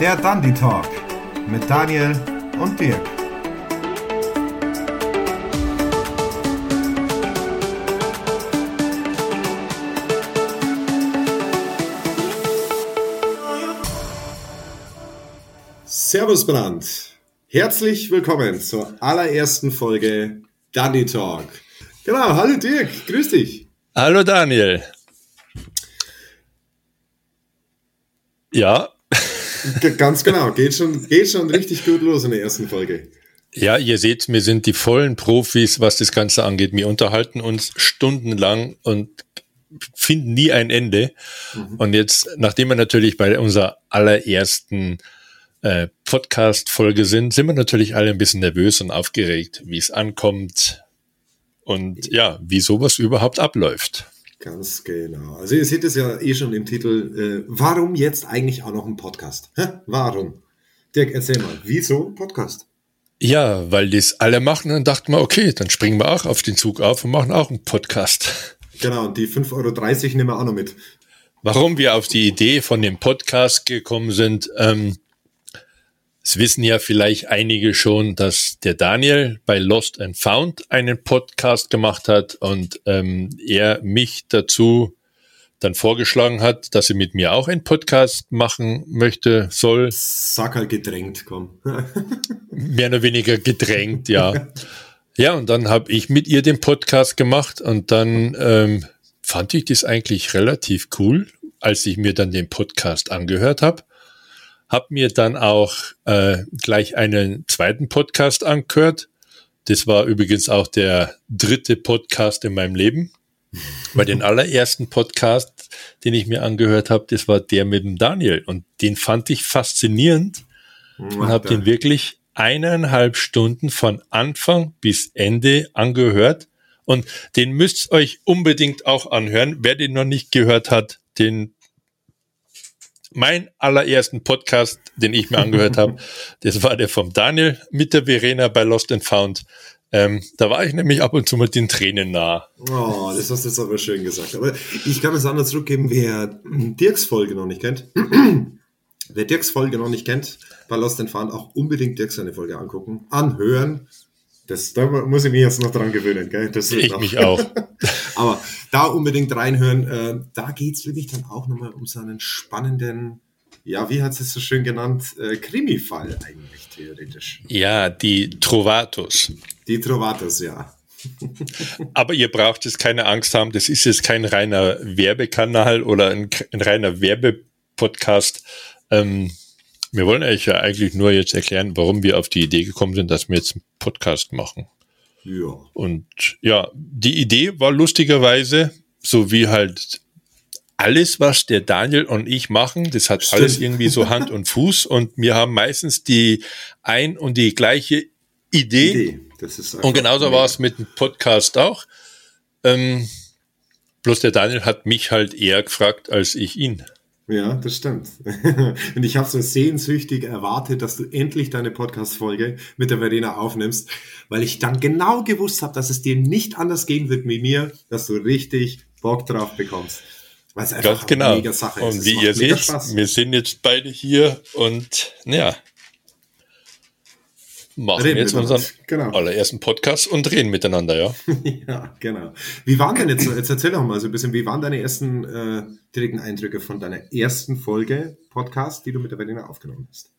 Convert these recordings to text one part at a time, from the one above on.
Der Dandy Talk mit Daniel und Dirk. Servus Brand. Herzlich willkommen zur allerersten Folge Dandy Talk. Genau, hallo Dirk, grüß dich. Hallo Daniel. Ja. Ganz genau, geht schon, geht schon richtig gut los in der ersten Folge. Ja, ihr seht, wir sind die vollen Profis, was das Ganze angeht. Wir unterhalten uns stundenlang und finden nie ein Ende. Mhm. Und jetzt, nachdem wir natürlich bei unserer allerersten äh, Podcast-Folge sind, sind wir natürlich alle ein bisschen nervös und aufgeregt, wie es ankommt und ja, wie sowas überhaupt abläuft. Ganz genau. Also ihr seht es ja eh schon im Titel. Äh, warum jetzt eigentlich auch noch ein Podcast? Hä? Warum? Dirk, erzähl mal, wieso ein Podcast? Ja, weil das alle machen, dann dachten wir, okay, dann springen wir auch auf den Zug auf und machen auch einen Podcast. Genau, und die 5,30 Euro nehmen wir auch noch mit. Warum wir auf die Idee von dem Podcast gekommen sind, ähm, es wissen ja vielleicht einige schon, dass der Daniel bei Lost and Found einen Podcast gemacht hat und ähm, er mich dazu dann vorgeschlagen hat, dass er mit mir auch einen Podcast machen möchte, soll. Sag halt gedrängt, komm. Mehr oder weniger gedrängt, ja. Ja, und dann habe ich mit ihr den Podcast gemacht und dann ähm, fand ich das eigentlich relativ cool, als ich mir dann den Podcast angehört habe habe mir dann auch äh, gleich einen zweiten Podcast angehört. Das war übrigens auch der dritte Podcast in meinem Leben. Weil den allerersten Podcast, den ich mir angehört habe, das war der mit dem Daniel. Und den fand ich faszinierend und habe den wirklich eineinhalb Stunden von Anfang bis Ende angehört. Und den müsst ihr euch unbedingt auch anhören. Wer den noch nicht gehört hat, den mein allerersten Podcast, den ich mir angehört habe, das war der vom Daniel mit der Verena bei Lost and Found. Ähm, da war ich nämlich ab und zu mit den Tränen nah. Oh, das hast du jetzt aber schön gesagt. Aber ich kann es anders zurückgeben, wer Dirks Folge noch nicht kennt. wer Dirks Folge noch nicht kennt, bei Lost and Found auch unbedingt Dirks seine Folge angucken, anhören. Das, da muss ich mich jetzt noch dran gewöhnen, gell? Das ich noch. mich auch. Aber da unbedingt reinhören. Äh, da geht's wirklich dann auch nochmal um so einen spannenden, ja, wie hat es so schön genannt, äh, Krimi-Fall eigentlich theoretisch. Ja, die Trovatos. Die Trovatos, ja. Aber ihr braucht jetzt keine Angst haben, das ist jetzt kein reiner Werbekanal oder ein, ein reiner Werbepodcast. Ähm, wir wollen euch ja eigentlich nur jetzt erklären, warum wir auf die Idee gekommen sind, dass wir jetzt einen Podcast machen. Ja. Und ja, die Idee war lustigerweise, so wie halt alles, was der Daniel und ich machen, das hat Stimmt. alles irgendwie so Hand und Fuß und wir haben meistens die ein und die gleiche Idee. Idee. und genauso war es mit dem Podcast auch. Ähm, bloß der Daniel hat mich halt eher gefragt als ich ihn. Ja, das stimmt. Und ich habe so sehnsüchtig erwartet, dass du endlich deine Podcast-Folge mit der Verena aufnimmst, weil ich dann genau gewusst habe, dass es dir nicht anders gehen wird wie mir, dass du richtig Bock drauf bekommst. Weil es einfach Ganz genau. eine mega Sache ist. Und wie ihr seht, Spaß. wir sind jetzt beide hier und ja, machen reden jetzt unseren genau. allerersten Podcast und reden miteinander, ja. ja, genau. Wie waren denn jetzt, jetzt erzähl doch mal so ein bisschen, wie waren deine ersten äh, direkten Eindrücke von deiner ersten Folge Podcast, die du mit der Berliner aufgenommen hast?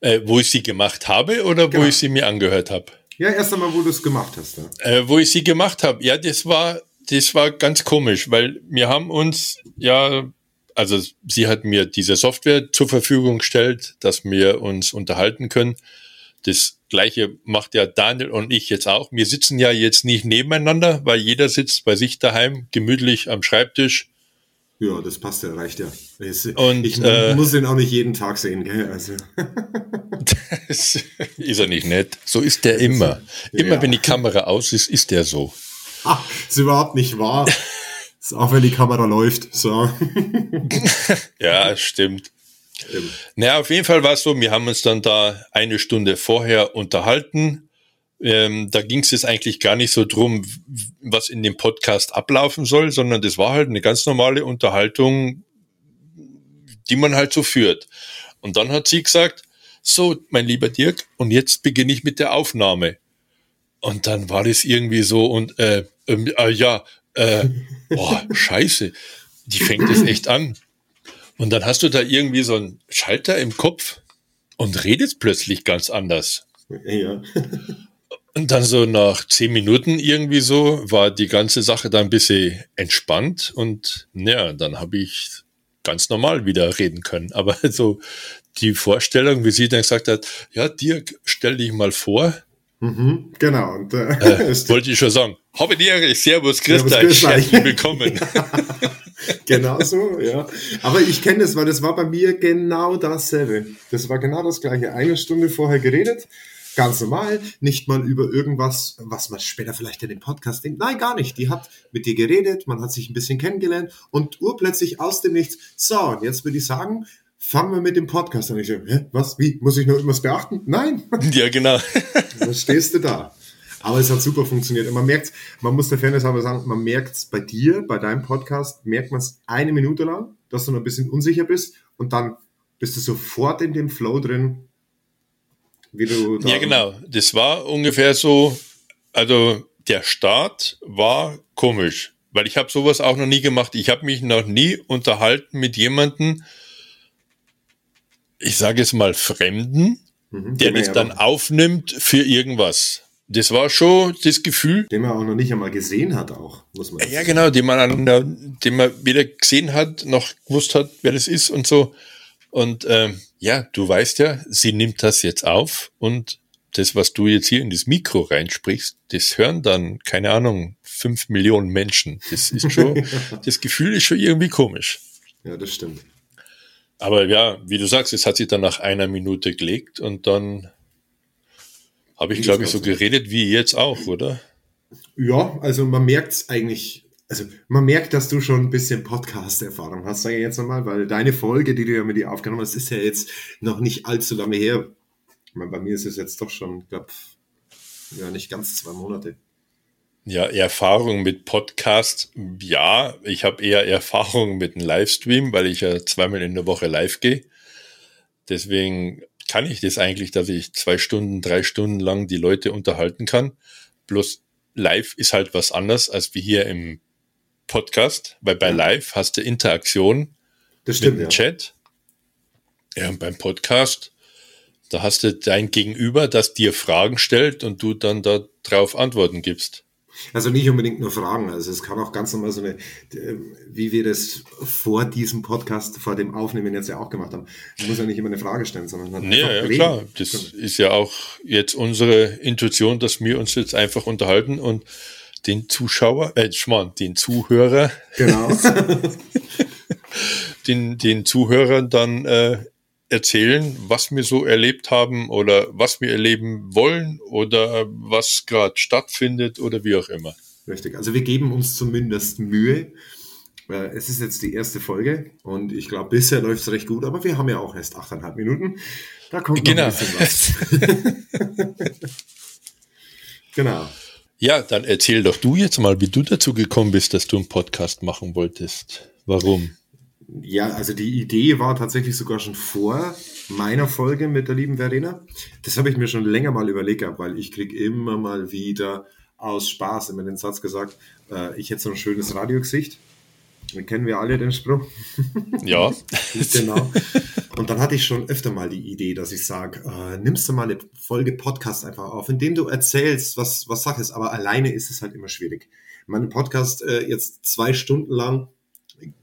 Äh, wo ich sie gemacht habe oder genau. wo ich sie mir angehört habe? Ja, erst einmal, wo du es gemacht hast. Ja. Äh, wo ich sie gemacht habe, ja, das war, das war ganz komisch, weil wir haben uns ja also sie hat mir diese Software zur Verfügung gestellt, dass wir uns unterhalten können. Das gleiche macht ja Daniel und ich jetzt auch. Wir sitzen ja jetzt nicht nebeneinander, weil jeder sitzt bei sich daheim gemütlich am Schreibtisch. Ja, das passt ja, reicht ja. Ich, und, ich äh, muss ihn auch nicht jeden Tag sehen, gell? Also. das ist er nicht nett. So ist der immer. Immer ja. wenn die Kamera aus ist, ist der so. Ach, ist überhaupt nicht wahr. ist auch wenn die Kamera läuft. So. ja, stimmt. Naja, auf jeden Fall war es so, wir haben uns dann da eine Stunde vorher unterhalten. Ähm, da ging es jetzt eigentlich gar nicht so drum, was in dem Podcast ablaufen soll, sondern das war halt eine ganz normale Unterhaltung, die man halt so führt. Und dann hat sie gesagt, so, mein lieber Dirk, und jetzt beginne ich mit der Aufnahme. Und dann war das irgendwie so und äh, äh, ja, äh, boah, scheiße, die fängt es echt an. Und dann hast du da irgendwie so einen Schalter im Kopf und redest plötzlich ganz anders. Ja. und dann so nach zehn Minuten irgendwie so war die ganze Sache da ein bisschen entspannt und ja, dann habe ich ganz normal wieder reden können. Aber so die Vorstellung, wie sie dann gesagt hat, ja, Dirk, stell dich mal vor. Mhm, genau. Und, äh, äh, wollte ich schon sagen. Habe Ehre, Servus, Christa, herzlich willkommen. genau so, ja. Aber ich kenne das, weil das war bei mir genau dasselbe. Das war genau das gleiche. Eine Stunde vorher geredet, ganz normal, nicht mal über irgendwas, was man später vielleicht in dem Podcast denkt. Nein, gar nicht. Die hat mit dir geredet, man hat sich ein bisschen kennengelernt und urplötzlich aus dem Nichts. So, und jetzt würde ich sagen, fangen wir mit dem Podcast an. Ich so, hä, was, wie, muss ich noch irgendwas beachten? Nein. Ja, genau. Dann stehst du da. Aber es hat super funktioniert. Und man merkt, man muss der Fairness aber sagen, man merkt es bei dir, bei deinem Podcast, merkt man es eine Minute lang, dass du noch ein bisschen unsicher bist und dann bist du sofort in dem Flow drin, wie du. Ja, genau. Das war ungefähr so, also der Start war komisch, weil ich habe sowas auch noch nie gemacht. Ich habe mich noch nie unterhalten mit jemandem, ich sage es mal Fremden, mhm, der das dann aufnimmt für irgendwas. Das war schon das Gefühl. Den man auch noch nicht einmal gesehen hat, auch, muss man. Ja, genau, den man, den man weder gesehen hat, noch gewusst hat, wer das ist und so. Und ähm, ja, du weißt ja, sie nimmt das jetzt auf und das, was du jetzt hier in das Mikro reinsprichst, das hören dann, keine Ahnung, fünf Millionen Menschen. Das ist schon, das Gefühl ist schon irgendwie komisch. Ja, das stimmt. Aber ja, wie du sagst, es hat sich dann nach einer Minute gelegt und dann habe ich, glaube ich, so geredet wie jetzt auch, oder? Ja, also man merkt es eigentlich, also man merkt, dass du schon ein bisschen Podcast-Erfahrung hast, sage ich jetzt einmal, weil deine Folge, die du ja mit dir aufgenommen hast, ist ja jetzt noch nicht allzu lange her. Ich meine, bei mir ist es jetzt doch schon, ich glaube, ja, nicht ganz zwei Monate. Ja, Erfahrung mit Podcast, ja. Ich habe eher Erfahrung mit einem Livestream, weil ich ja zweimal in der Woche live gehe. Deswegen kann ich das eigentlich, dass ich zwei Stunden, drei Stunden lang die Leute unterhalten kann. Bloß live ist halt was anderes als wie hier im Podcast, weil bei live hast du Interaktion das stimmt, mit dem ja. Chat. Ja, und beim Podcast, da hast du dein Gegenüber, das dir Fragen stellt und du dann darauf Antworten gibst. Also nicht unbedingt nur Fragen. Also es kann auch ganz normal so eine, wie wir das vor diesem Podcast, vor dem Aufnehmen jetzt ja auch gemacht haben. Man muss ja nicht immer eine Frage stellen, sondern halt nee, ja, reden. klar. Das ist ja auch jetzt unsere Intuition, dass wir uns jetzt einfach unterhalten und den Zuschauer, äh, Schmarrn, den Zuhörer, genau. den, den Zuhörern dann äh, erzählen, was wir so erlebt haben oder was wir erleben wollen oder was gerade stattfindet oder wie auch immer. Richtig, also wir geben uns zumindest Mühe. Äh, es ist jetzt die erste Folge und ich glaube, bisher läuft es recht gut, aber wir haben ja auch erst achteinhalb Minuten. Da kommt genau. noch ein bisschen was. genau. Ja, dann erzähl doch du jetzt mal, wie du dazu gekommen bist, dass du einen Podcast machen wolltest. Warum? Ja, also die Idee war tatsächlich sogar schon vor meiner Folge mit der lieben Verena. Das habe ich mir schon länger mal überlegt, weil ich kriege immer mal wieder aus Spaß immer den Satz gesagt, äh, ich hätte so ein schönes Radiogesicht. Kennen wir alle den Spruch. Ja. genau. Und dann hatte ich schon öfter mal die Idee, dass ich sage, äh, nimmst du mal eine Folge Podcast einfach auf, in dem du erzählst, was, was Sache ist, aber alleine ist es halt immer schwierig. Mein Podcast äh, jetzt zwei Stunden lang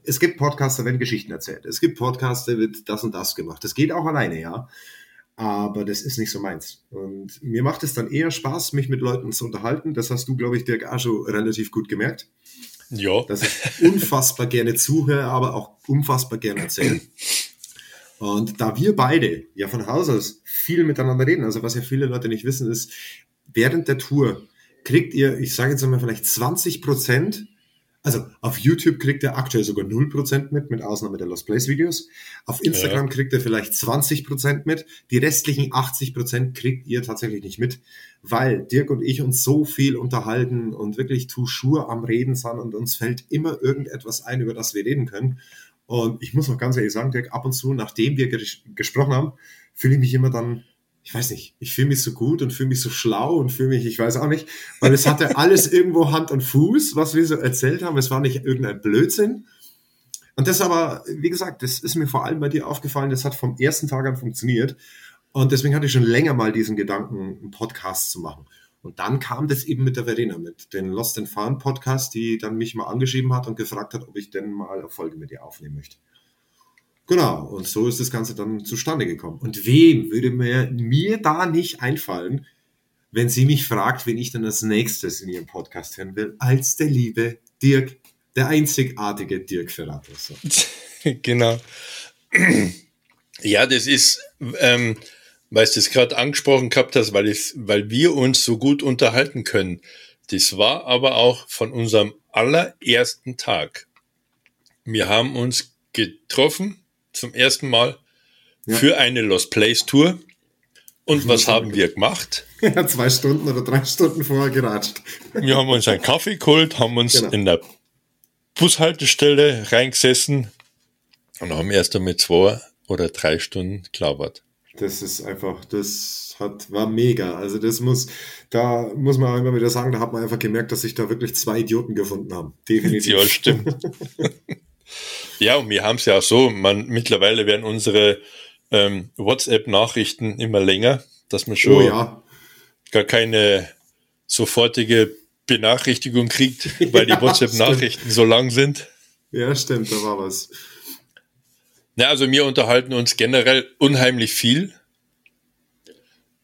es gibt Podcasts, da werden Geschichten erzählt. Es gibt Podcasts, da wird das und das gemacht. Das geht auch alleine, ja. Aber das ist nicht so meins. Und mir macht es dann eher Spaß, mich mit Leuten zu unterhalten. Das hast du, glaube ich, Dirk auch schon relativ gut gemerkt. Ja. Dass ich unfassbar gerne zuhöre, aber auch unfassbar gerne erzähle. Und da wir beide ja von Haus aus viel miteinander reden, also was ja viele Leute nicht wissen, ist, während der Tour kriegt ihr, ich sage jetzt einmal vielleicht 20 Prozent also auf YouTube kriegt er aktuell sogar 0% mit, mit Ausnahme der Lost Place Videos. Auf Instagram ja. kriegt er vielleicht 20% mit. Die restlichen 80% kriegt ihr tatsächlich nicht mit, weil Dirk und ich uns so viel unterhalten und wirklich toujours am Reden sind und uns fällt immer irgendetwas ein, über das wir reden können. Und ich muss auch ganz ehrlich sagen, Dirk, ab und zu, nachdem wir ges gesprochen haben, fühle ich mich immer dann, ich weiß nicht, ich fühle mich so gut und fühle mich so schlau und fühle mich, ich weiß auch nicht, weil es hatte alles irgendwo Hand und Fuß, was wir so erzählt haben. Es war nicht irgendein Blödsinn. Und das aber, wie gesagt, das ist mir vor allem bei dir aufgefallen, das hat vom ersten Tag an funktioniert. Und deswegen hatte ich schon länger mal diesen Gedanken, einen Podcast zu machen. Und dann kam das eben mit der Verena, mit den Lost and Found Podcast, die dann mich mal angeschrieben hat und gefragt hat, ob ich denn mal eine Folge mit ihr aufnehmen möchte. Genau, und so ist das Ganze dann zustande gekommen. Und wem würde mir, mir da nicht einfallen, wenn sie mich fragt, wen ich dann als nächstes in ihrem Podcast hören will, als der liebe Dirk der einzigartige Dirk Ferratus. genau. Ja, das ist, ähm, weil du es gerade angesprochen gehabt hast, weil, ich, weil wir uns so gut unterhalten können. Das war aber auch von unserem allerersten Tag. Wir haben uns getroffen zum ersten Mal ja. für eine Lost Place Tour. Und was haben wir gemacht? Ja, zwei Stunden oder drei Stunden vorher geratscht. Wir haben uns einen Kaffee geholt, haben uns genau. in der Bushaltestelle reingesessen und haben erst einmal zwei oder drei Stunden gelabert. Das ist einfach, das hat, war mega. Also das muss, da muss man immer wieder sagen, da hat man einfach gemerkt, dass sich da wirklich zwei Idioten gefunden haben. Definitiv. Ja, stimmt. ja, und wir haben es ja auch so, man, mittlerweile werden unsere ähm, WhatsApp-Nachrichten immer länger, dass man schon oh, ja. gar keine sofortige Benachrichtigung kriegt, weil ja, die WhatsApp-Nachrichten so lang sind. Ja, stimmt, da war was. Ja, also wir unterhalten uns generell unheimlich viel.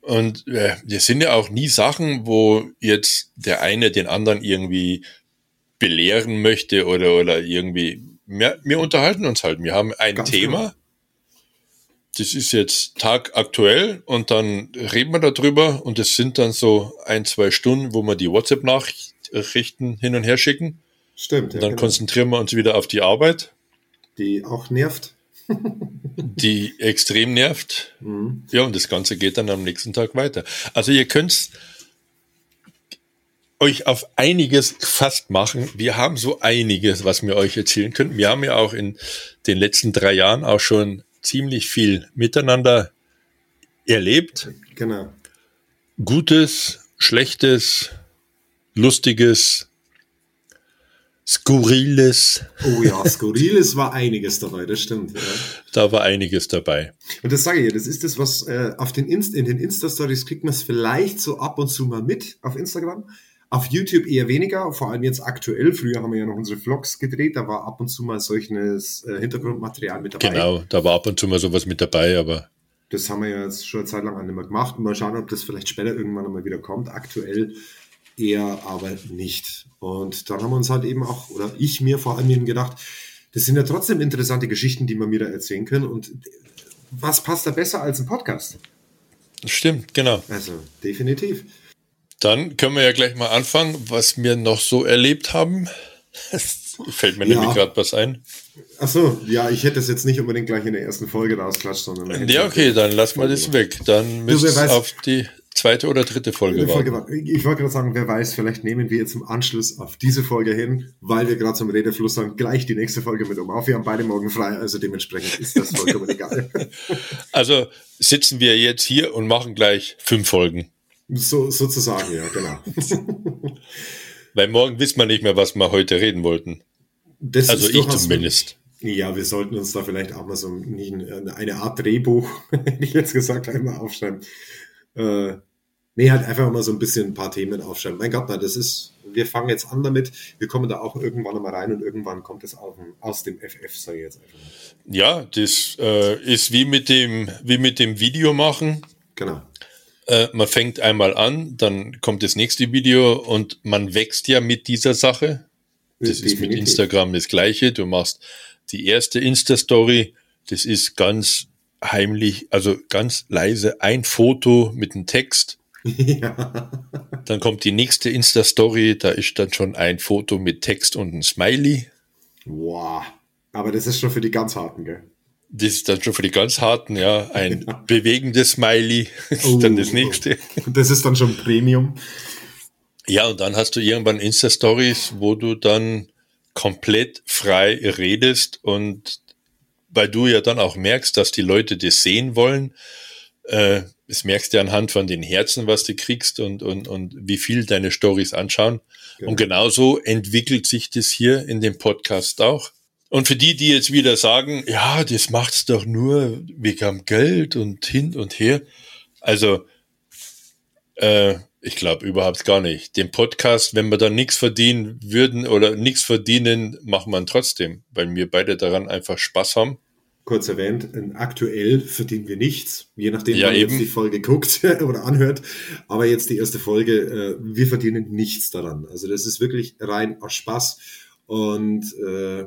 Und äh, wir sind ja auch nie Sachen, wo jetzt der eine den anderen irgendwie belehren möchte oder, oder irgendwie. Wir, wir unterhalten uns halt. Wir haben ein Ganz Thema. Genau das ist jetzt tagaktuell und dann reden wir darüber und es sind dann so ein, zwei Stunden, wo wir die WhatsApp-Nachrichten hin und her schicken. Stimmt. Und dann genau. konzentrieren wir uns wieder auf die Arbeit. Die auch nervt. die extrem nervt. Mhm. Ja, und das Ganze geht dann am nächsten Tag weiter. Also ihr könnt euch auf einiges fast machen. Wir haben so einiges, was wir euch erzählen können. Wir haben ja auch in den letzten drei Jahren auch schon ziemlich viel miteinander erlebt. Genau. Gutes, Schlechtes, Lustiges, Skurriles. Oh ja, Skurriles war einiges dabei, das stimmt. Ja. Da war einiges dabei. Und das sage ich ja, das ist das, was äh, auf den Inst in den Insta-Stories kriegt man es vielleicht so ab und zu mal mit auf Instagram. Auf YouTube eher weniger, vor allem jetzt aktuell. Früher haben wir ja noch unsere Vlogs gedreht, da war ab und zu mal solches äh, Hintergrundmaterial mit dabei. Genau, da war ab und zu mal sowas mit dabei, aber. Das haben wir ja jetzt schon eine Zeit lang nicht mehr gemacht. Mal schauen, ob das vielleicht später irgendwann mal wieder kommt. Aktuell eher aber nicht. Und dann haben wir uns halt eben auch, oder ich mir vor allem eben gedacht, das sind ja trotzdem interessante Geschichten, die wir mir da erzählen können. Und was passt da besser als ein Podcast? Stimmt, genau. Also, definitiv. Dann können wir ja gleich mal anfangen, was wir noch so erlebt haben. Fällt mir ja. nämlich gerade was ein. Ach so, ja, ich hätte es jetzt nicht unbedingt gleich in der ersten Folge rausklatscht, sondern. Ja, okay, dann lass mal das weg. Dann müssen wir auf die zweite oder dritte Folge, Folge Ich wollte gerade sagen, wer weiß, vielleicht nehmen wir jetzt im Anschluss auf diese Folge hin, weil wir gerade zum Redefluss sind, gleich die nächste Folge mit um auf. Wir haben beide morgen frei, also dementsprechend ist das vollkommen egal. Also sitzen wir jetzt hier und machen gleich fünf Folgen. So, sozusagen, ja, genau. Weil morgen wissen wir nicht mehr, was wir heute reden wollten. Das also ich zumindest. Ja, wir sollten uns da vielleicht auch mal so eine Art Drehbuch, hätte ich jetzt gesagt, einmal aufschreiben. Äh, nee, halt einfach mal so ein bisschen ein paar Themen aufschreiben. Mein Gott, na, das ist, wir fangen jetzt an damit, wir kommen da auch irgendwann mal rein und irgendwann kommt es auch aus dem FF, sage ich jetzt einfach mal. Ja, das äh, ist wie mit dem, wie mit dem Video machen. Genau. Äh, man fängt einmal an, dann kommt das nächste Video und man wächst ja mit dieser Sache. Das Definitiv. ist mit Instagram das gleiche. Du machst die erste Insta-Story, das ist ganz heimlich, also ganz leise, ein Foto mit einem Text. Ja. Dann kommt die nächste Insta-Story, da ist dann schon ein Foto mit Text und ein Smiley. Wow. Aber das ist schon für die ganz harten, gell? Das ist dann schon für die ganz harten, ja. Ein ja. bewegendes Smiley ist oh, dann das nächste. Das ist dann schon Premium. Ja, und dann hast du irgendwann Insta-Stories, wo du dann komplett frei redest und weil du ja dann auch merkst, dass die Leute das sehen wollen. Äh, das merkst du anhand von den Herzen, was du kriegst und, und, und wie viel deine Stories anschauen. Genau. Und genauso entwickelt sich das hier in dem Podcast auch. Und für die, die jetzt wieder sagen, ja, das macht's doch nur wegen Geld und hin und her. Also, äh, ich glaube überhaupt gar nicht. Den Podcast, wenn wir da nichts verdienen würden oder nichts verdienen, machen wir trotzdem, weil wir beide daran einfach Spaß haben. Kurz erwähnt, aktuell verdienen wir nichts, je nachdem, ja, man eben. jetzt die Folge guckt oder anhört. Aber jetzt die erste Folge, äh, wir verdienen nichts daran. Also das ist wirklich rein aus Spaß. Und äh,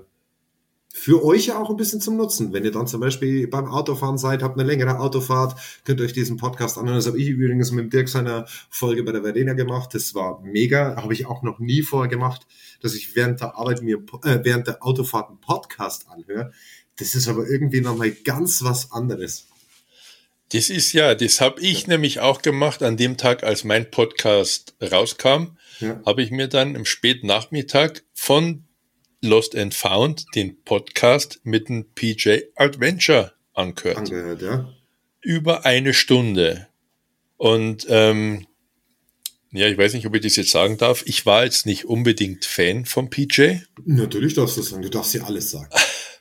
für euch ja auch ein bisschen zum Nutzen. Wenn ihr dann zum Beispiel beim Autofahren seid, habt eine längere Autofahrt, könnt ihr euch diesen Podcast anhören. Das habe ich übrigens mit Dirk seiner Folge bei der Verdena gemacht. Das war mega. Habe ich auch noch nie vorher gemacht, dass ich während der Arbeit mir, äh, während der Autofahrt einen Podcast anhöre. Das ist aber irgendwie nochmal ganz was anderes. Das ist ja, das habe ich ja. nämlich auch gemacht an dem Tag, als mein Podcast rauskam. Ja. Habe ich mir dann im Spätnachmittag von Lost and Found, den Podcast mit dem PJ Adventure angehört. Angehört, ja. Über eine Stunde. Und ähm, ja, ich weiß nicht, ob ich das jetzt sagen darf. Ich war jetzt nicht unbedingt Fan vom PJ. Natürlich darfst du das sagen. Du darfst ja alles sagen.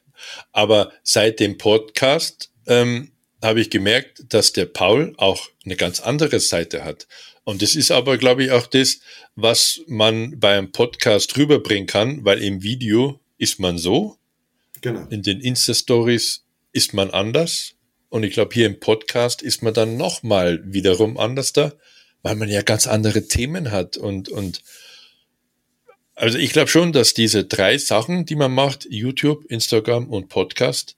Aber seit dem Podcast ähm, habe ich gemerkt, dass der Paul auch eine ganz andere Seite hat. Und das ist aber, glaube ich, auch das, was man beim Podcast rüberbringen kann, weil im Video ist man so. Genau. In den Insta-Stories ist man anders. Und ich glaube, hier im Podcast ist man dann nochmal wiederum anders da, weil man ja ganz andere Themen hat. Und, und also ich glaube schon, dass diese drei Sachen, die man macht, YouTube, Instagram und Podcast,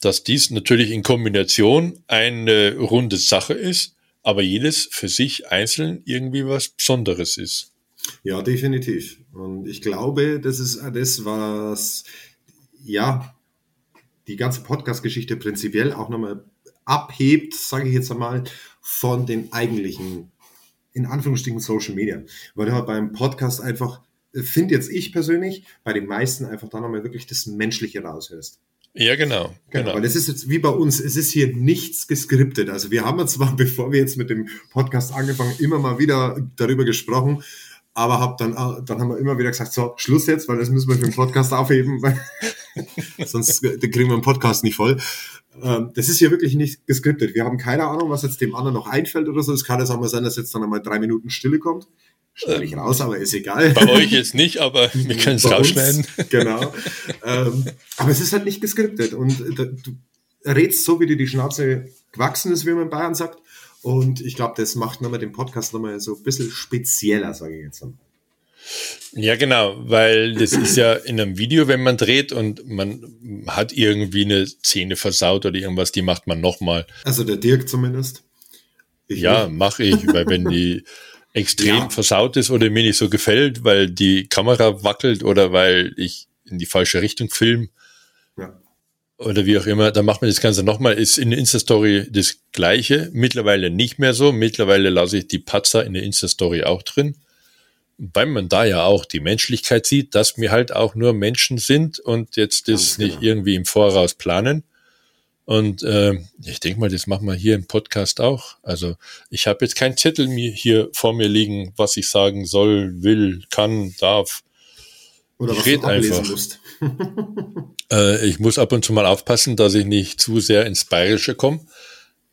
dass dies natürlich in Kombination eine runde Sache ist aber jedes für sich einzeln irgendwie was Besonderes ist. Ja, definitiv. Und ich glaube, das ist das, was ja die ganze Podcast-Geschichte prinzipiell auch nochmal abhebt, sage ich jetzt einmal, von den eigentlichen, in Anführungsstrichen, Social Media. Weil du halt beim Podcast einfach, finde jetzt ich persönlich, bei den meisten einfach da nochmal wirklich das Menschliche raushörst. Ja, genau. Genau, genau. weil es ist jetzt wie bei uns, es ist hier nichts geskriptet. Also wir haben zwar, bevor wir jetzt mit dem Podcast angefangen, immer mal wieder darüber gesprochen, aber hab dann, dann haben wir immer wieder gesagt, so, Schluss jetzt, weil das müssen wir für den Podcast aufheben, weil sonst kriegen wir den Podcast nicht voll. Ähm, das ist hier wirklich nicht geskriptet. Wir haben keine Ahnung, was jetzt dem anderen noch einfällt oder so. Es kann jetzt auch mal sein, dass jetzt dann einmal drei Minuten Stille kommt. Schneide ich raus, aber ist egal. Bei euch jetzt nicht, aber wir können es rausschneiden. genau. ähm, aber es ist halt nicht geskriptet und äh, du redst so, wie dir die Schnauze gewachsen ist, wie man in Bayern sagt. Und ich glaube, das macht nochmal den Podcast nochmal so ein bisschen spezieller, sage ich jetzt. Ja, genau, weil das ist ja in einem Video, wenn man dreht und man hat irgendwie eine Szene versaut oder irgendwas, die macht man nochmal. Also der Dirk zumindest. Ich ja, mache ich, weil wenn die extrem ja. versaut ist oder mir nicht so gefällt, weil die Kamera wackelt oder weil ich in die falsche Richtung film. Ja. Oder wie auch immer, dann macht man das Ganze nochmal. Ist in der Insta-Story das Gleiche. Mittlerweile nicht mehr so. Mittlerweile lasse ich die Patzer in der Insta-Story auch drin. Weil man da ja auch die Menschlichkeit sieht, dass wir halt auch nur Menschen sind und jetzt das genau. nicht irgendwie im Voraus planen. Und äh, ich denke mal, das machen wir hier im Podcast auch. Also ich habe jetzt keinen Zettel mir hier vor mir liegen, was ich sagen soll, will, kann, darf. Oder ich was du einfach. musst. äh, ich muss ab und zu mal aufpassen, dass ich nicht zu sehr ins Bayerische komme.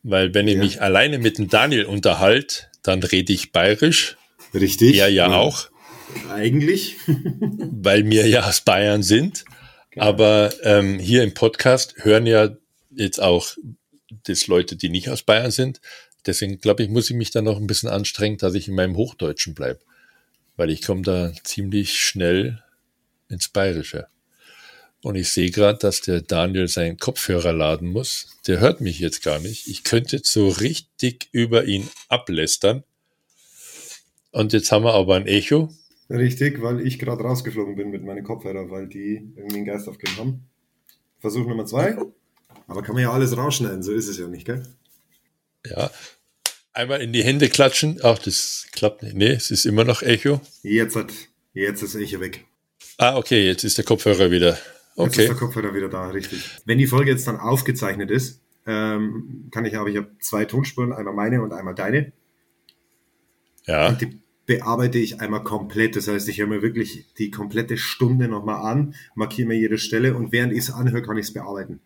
Weil wenn ich ja. mich alleine mit dem Daniel unterhalte, dann rede ich bayerisch. Richtig. Er ja, ja. auch. Eigentlich. weil wir ja aus Bayern sind. Genau. Aber ähm, hier im Podcast hören ja jetzt auch das Leute, die nicht aus Bayern sind. Deswegen glaube ich, muss ich mich dann noch ein bisschen anstrengen, dass ich in meinem Hochdeutschen bleibe. Weil ich komme da ziemlich schnell ins Bayerische. Und ich sehe gerade, dass der Daniel seinen Kopfhörer laden muss. Der hört mich jetzt gar nicht. Ich könnte jetzt so richtig über ihn ablästern. Und jetzt haben wir aber ein Echo. Richtig, weil ich gerade rausgeflogen bin mit meinen Kopfhörern, weil die irgendwie einen Geist aufgegeben haben. Versuch Nummer zwei. Aber kann man ja alles rausschneiden, so ist es ja nicht, gell? Ja. Einmal in die Hände klatschen. Ach, das klappt nicht. Nee, es ist immer noch Echo. Jetzt hat, jetzt ist Echo weg. Ah, okay, jetzt ist der Kopfhörer wieder Jetzt Okay. ist der Kopfhörer wieder da, richtig. Wenn die Folge jetzt dann aufgezeichnet ist, ähm, kann ich aber, ich habe zwei Tonspuren, einmal meine und einmal deine. Ja. Und die bearbeite ich einmal komplett. Das heißt, ich höre mir wirklich die komplette Stunde nochmal an, markiere mir jede Stelle und während ich es anhöre, kann ich es bearbeiten.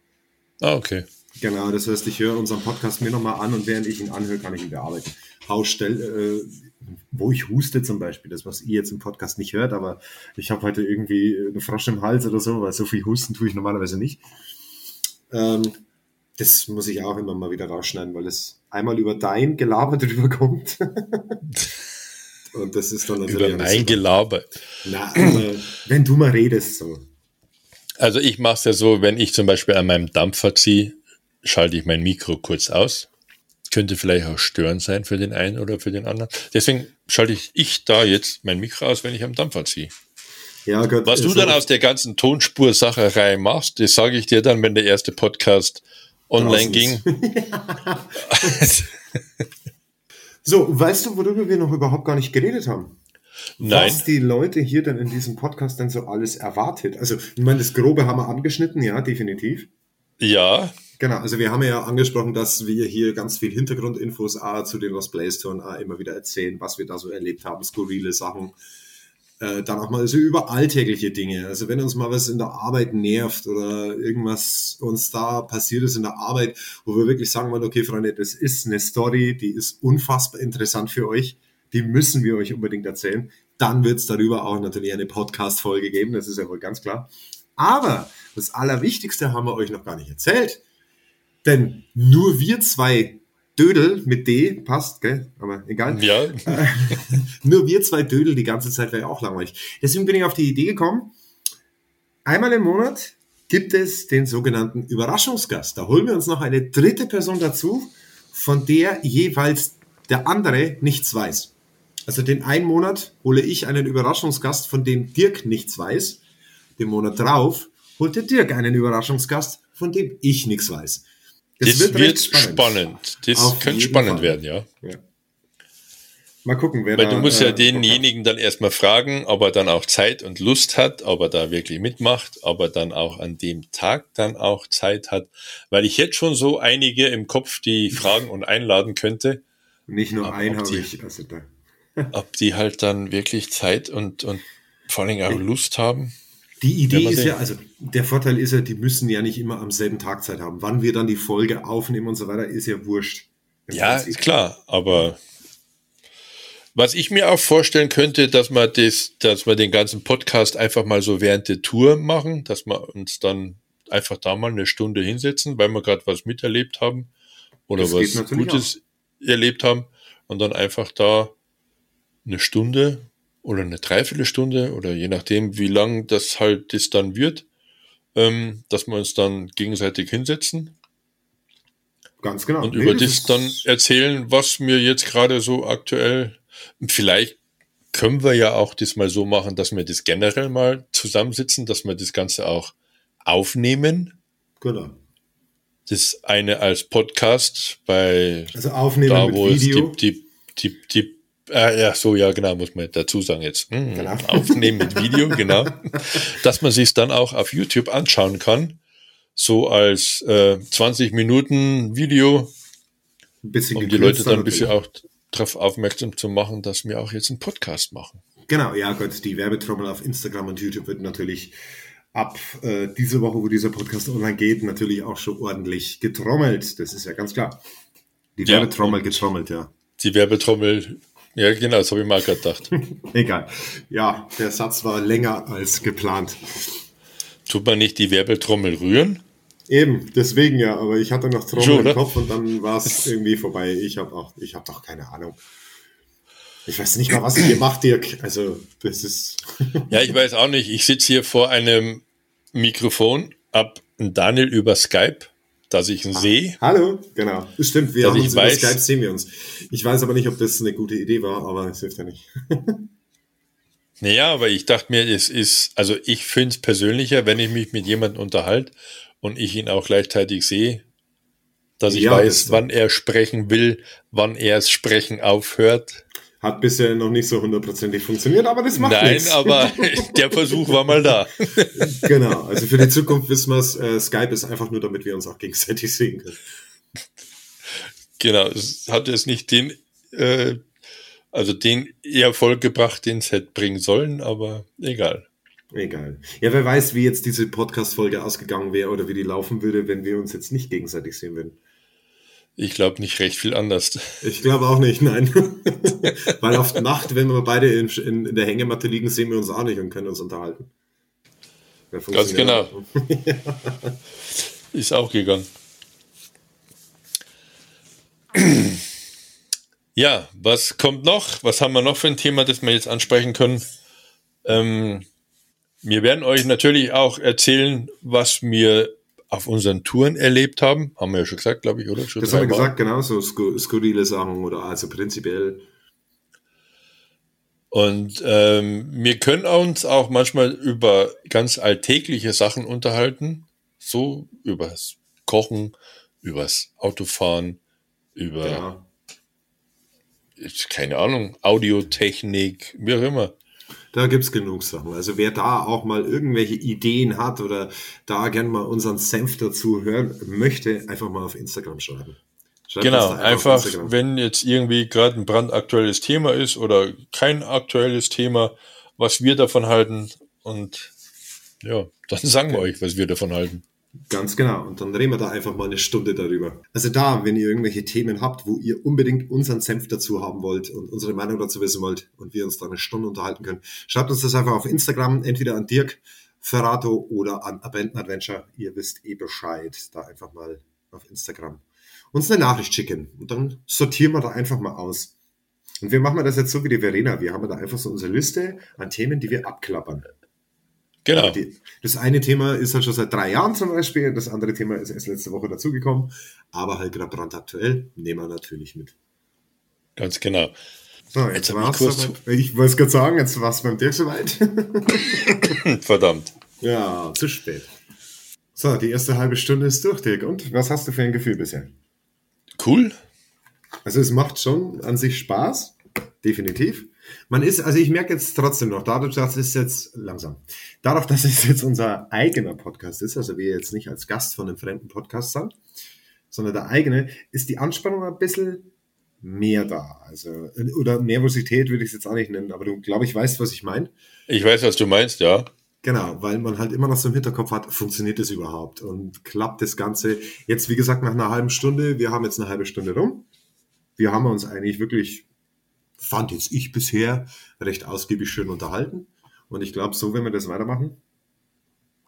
Ah, okay. Genau, das heißt, ich höre unseren Podcast mir nochmal an und während ich ihn anhöre, kann ich ihn bearbeiten. Hausstell, äh, wo ich huste zum Beispiel, das, was ihr jetzt im Podcast nicht hört, aber ich habe heute irgendwie einen Frosch im Hals oder so, weil so viel husten tue ich normalerweise nicht. Ähm, das muss ich auch immer mal wieder rausschneiden, weil es einmal über dein Gelaber drüber kommt. und das ist dann natürlich Über mein Gelaber. Na, aber wenn du mal redest, so. Also ich mache es ja so, wenn ich zum Beispiel an meinem Dampfer ziehe, schalte ich mein Mikro kurz aus. Könnte vielleicht auch störend sein für den einen oder für den anderen. Deswegen schalte ich, ich da jetzt mein Mikro aus, wenn ich am Dampfer ziehe. Ja, Gott, Was du so- dann aus der ganzen Tonspursacherei machst, das sage ich dir dann, wenn der erste Podcast online Draußen ging. So, weißt du, worüber wir noch überhaupt gar nicht geredet haben? Nein, Was die Leute hier dann in diesem Podcast denn so alles erwartet. Also, ich meine, das Grobe haben wir angeschnitten, ja, definitiv. ja, Genau, also wir haben ja angesprochen, dass wir hier ganz viel Hintergrundinfos auch zu den Lost Blaze-Touren auch immer wieder erzählen, was wir da so erlebt haben, skurrile Sachen. Äh, dann auch mal so über alltägliche Dinge. Also wenn uns mal was in der Arbeit nervt oder irgendwas uns da passiert ist in der Arbeit, wo wir wirklich sagen wollen, okay, Freunde, das ist eine Story, die ist unfassbar interessant für euch, die müssen wir euch unbedingt erzählen. Dann wird es darüber auch natürlich eine Podcast-Folge geben, das ist ja wohl ganz klar. Aber das Allerwichtigste haben wir euch noch gar nicht erzählt. Denn nur wir zwei Dödel mit D passt, gell? Aber egal. ja, Nur wir zwei Dödel die ganze Zeit wäre auch langweilig. Deswegen bin ich auf die Idee gekommen, einmal im Monat gibt es den sogenannten Überraschungsgast. Da holen wir uns noch eine dritte Person dazu, von der jeweils der andere nichts weiß. Also den einen Monat hole ich einen Überraschungsgast, von dem Dirk nichts weiß. Den Monat drauf holt der Dirk einen Überraschungsgast, von dem ich nichts weiß. das wird, recht spannend. Das Auf könnte spannend Fall. werden, ja. Ja. Mal gucken, wer Weil da, du musst ja äh, denjenigen dann erstmal fragen, ob er dann auch Zeit und Lust hat, ob er da wirklich mitmacht, ob er dann auch an dem Tag dann auch Zeit hat. Weil ich jetzt schon so einige im Kopf, die fragen und einladen könnte, Nicht nur einen habe ich. Also da. Ob die halt dann wirklich Zeit und, und vor allen Dingen auch Lust haben. Die Idee ist ja, also der Vorteil ist ja, die müssen ja nicht immer am selben Tag Zeit haben. Wann wir dann die Folge aufnehmen und so weiter, ist ja wurscht. Ja, Prinzip. ist klar, aber was ich mir auch vorstellen könnte, dass wir das, dass wir den ganzen Podcast einfach mal so während der Tour machen, dass wir uns dann einfach da mal eine Stunde hinsetzen, weil wir gerade was miterlebt haben oder Das was Gutes erlebt haben und dann einfach da eine Stunde oder eine Dreiviertelstunde oder je nachdem, wie lang das halt das dann wird, ähm, dass wir uns dann gegenseitig hinsetzen Ganz genau. und Nee, über das dann erzählen, was mir jetzt gerade so aktuell. Vielleicht können wir ja auch das mal so machen, dass wir das generell mal zusammensitzen, dass wir das Ganze auch aufnehmen. Genau. Das eine als Podcast bei Also aufnehmen da, mit wo es Video. die, die, die, die äh, ja, so, ja, genau, muss man dazu sagen jetzt. Hm, Genau. Aufnehmen mit Video, genau. Dass man sich dann auch auf YouTube anschauen kann. So als äh, 20 Minuten Video, ein bisschen um die Leute dann ein bisschen auch darauf aufmerksam zu machen, dass wir auch jetzt einen Podcast machen. Genau, ja Gott, die Werbetrommel auf Instagram und YouTube wird natürlich ab äh, diese Woche, wo dieser Podcast online geht, natürlich auch schon ordentlich getrommelt. Das ist ja ganz klar. Die Ja, Werbetrommel getrommelt, ja. Die Werbetrommel, ja genau, das habe ich mal gerade gedacht. Egal. Ja, der Satz war länger als geplant. Tut man nicht die Werbetrommel rühren? Eben, deswegen ja, aber ich hatte noch Trommel So, im oder? Kopf und dann war es irgendwie vorbei. Ich habe auch, ich habe doch keine Ahnung. Ich weiß nicht mal, was ich hier mache, Dirk. Also, das ist. Ja, ich weiß auch nicht. Ich sitze hier vor einem Mikrofon, ab Daniel über Skype, dass ich ihn sehe. Hallo, genau. Stimmt, wir haben uns weiß- über Skype sehen wir uns. Ich weiß aber nicht, ob das eine gute Idee war, aber es hilft ja nicht. Naja, aber ich dachte mir, es ist, also ich finde es persönlicher, wenn ich mich mit jemandem unterhalte und ich ihn auch gleichzeitig sehe, dass ich Ja, weiß, das- wann er sprechen will, wann er das Sprechen aufhört. Hat bisher noch nicht so hundertprozentig funktioniert, aber das macht Nein, nichts. aber der Versuch war mal da. genau, also für die Zukunft wissen wir es, äh, Skype ist einfach nur, damit wir uns auch gegenseitig sehen können. Genau, es hat jetzt nicht den, äh, also den Erfolg gebracht, den es hätte bringen sollen, aber egal. Egal. Ja, wer weiß, wie jetzt diese Podcast-Folge ausgegangen wäre oder wie die laufen würde, wenn wir uns jetzt nicht gegenseitig sehen würden. Ich glaube nicht recht viel anders. Ich glaube auch nicht, nein. Weil auf Nacht, wenn wir beide in, in, in, der Hängematte liegen, sehen wir uns auch nicht und können uns unterhalten. Ganz genau. Ist auch gegangen. Ja, was kommt noch? Was haben wir noch für ein Thema, das wir jetzt ansprechen können? Ähm, wir werden euch natürlich auch erzählen, was wir auf unseren Touren erlebt haben. Haben wir ja schon gesagt, glaube ich, oder? Schon das haben wir gesagt, genau, so skurrile Sachen oder also prinzipiell. Und ähm, wir können uns auch manchmal über ganz alltägliche Sachen unterhalten. So übers Kochen, übers Autofahren, über, ja. keine Ahnung, Audiotechnik, wie auch immer. Da gibt's genug Sachen. Also wer da auch mal irgendwelche Ideen hat oder da gerne mal unseren Senf dazu hören möchte, einfach mal auf Instagram schreiben. Schreibt genau, einfach, einfach wenn jetzt irgendwie gerade ein brandaktuelles Thema ist oder kein aktuelles Thema, was wir davon halten und ja, dann sagen wir euch, was wir davon halten. Ganz genau. Und dann reden wir da einfach mal eine Stunde darüber. Also da, wenn ihr irgendwelche Themen habt, wo ihr unbedingt unseren Senf dazu haben wollt und unsere Meinung dazu wissen wollt und wir uns da eine Stunde unterhalten können, schreibt uns das einfach auf Instagram, entweder an Dirk Ferrato oder an Abandon Adventure. Ihr wisst eh Bescheid. Da einfach mal auf Instagram uns eine Nachricht schicken. Und dann sortieren wir da einfach mal aus. Und wir machen das jetzt so wie die Verena. Wir haben da einfach so unsere Liste an Themen, die wir abklappern. Genau. Das eine Thema ist halt schon seit drei Jahren zum Beispiel, das andere Thema ist erst letzte Woche dazugekommen, aber halt gerade brandaktuell, nehmen wir natürlich mit. Ganz genau. So, jetzt, jetzt war's kurz Ich wollte es gerade sagen, jetzt war es beim Dirk soweit. Verdammt. Ja, zu spät. So, die erste halbe Stunde ist durch, Dirk. Und was hast du für ein Gefühl bisher? Cool. Also es macht schon an sich Spaß, definitiv. Man ist, also ich merke jetzt trotzdem noch, dadurch, dass es jetzt langsam, dadurch, dass es jetzt unser eigener Podcast ist, also wir jetzt nicht als Gast von einem fremden Podcast sind, sondern der eigene, ist die Anspannung ein bisschen mehr da. Also, oder Nervosität würde ich es jetzt auch nicht nennen, aber du, glaube ich, weißt, was ich meine. Ich weiß, was du meinst, ja. Genau, weil man halt immer noch so im Hinterkopf hat, funktioniert das überhaupt und klappt das Ganze. Jetzt, wie gesagt, nach einer halben Stunde, wir haben jetzt eine halbe Stunde rum. Wir haben uns eigentlich wirklich fand jetzt ich bisher recht ausgiebig schön unterhalten. Und ich glaube, so wenn wir das weitermachen,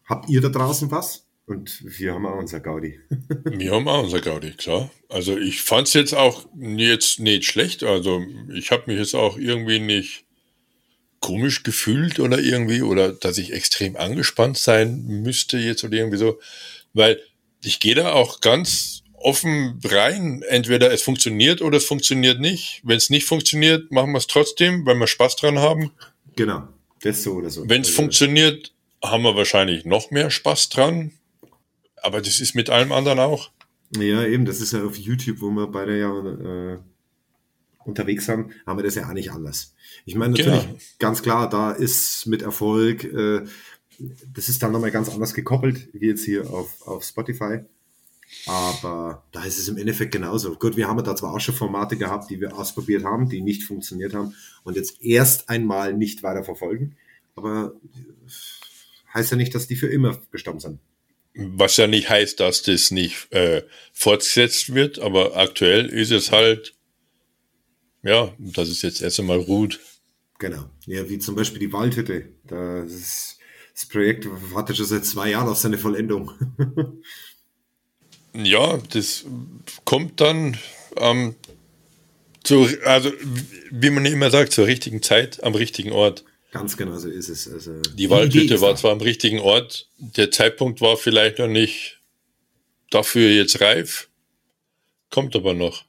habt ihr da draußen was? Und wir haben auch unser Gaudi. wir haben auch unser Gaudi, klar. Also ich fand es jetzt auch jetzt nicht schlecht. Also ich habe mich jetzt auch irgendwie nicht komisch gefühlt oder irgendwie, oder dass ich extrem angespannt sein müsste jetzt oder irgendwie so. Weil ich gehe da auch ganz offen rein. Entweder es funktioniert oder es funktioniert nicht. Wenn es nicht funktioniert, machen wir es trotzdem, weil wir Spaß dran haben. Genau, das so oder so. Wenn es also, funktioniert, haben wir wahrscheinlich noch mehr Spaß dran. Aber das ist mit allem anderen auch. Ja, eben, das ist ja auf YouTube, wo wir beide ja äh, unterwegs haben, haben wir das ja auch nicht anders. Ich meine, natürlich, genau. ganz klar, da ist mit Erfolg, äh, das ist dann nochmal ganz anders gekoppelt, wie jetzt hier auf, auf Spotify. Aber da ist es im Endeffekt genauso. Gut, wir haben da zwar auch schon Formate gehabt, die wir ausprobiert haben, die nicht funktioniert haben und jetzt erst einmal nicht weiter verfolgen. Aber heißt ja nicht, dass die für immer gestorben sind. Was ja nicht heißt, dass das nicht äh, fortgesetzt wird, aber aktuell ist es halt, ja, dass es jetzt erst einmal ruht. Genau. Ja, wie zum Beispiel die Waldhütte. Das, das Projekt wartet schon seit zwei Jahren auf seine Vollendung. Ja, das kommt dann ähm, zu, also wie man immer sagt, zur richtigen Zeit am richtigen Ort. Ganz genau so ist es. Also, die Waldhütte war zwar am richtigen Ort, der Zeitpunkt war vielleicht noch nicht dafür jetzt reif, kommt aber noch.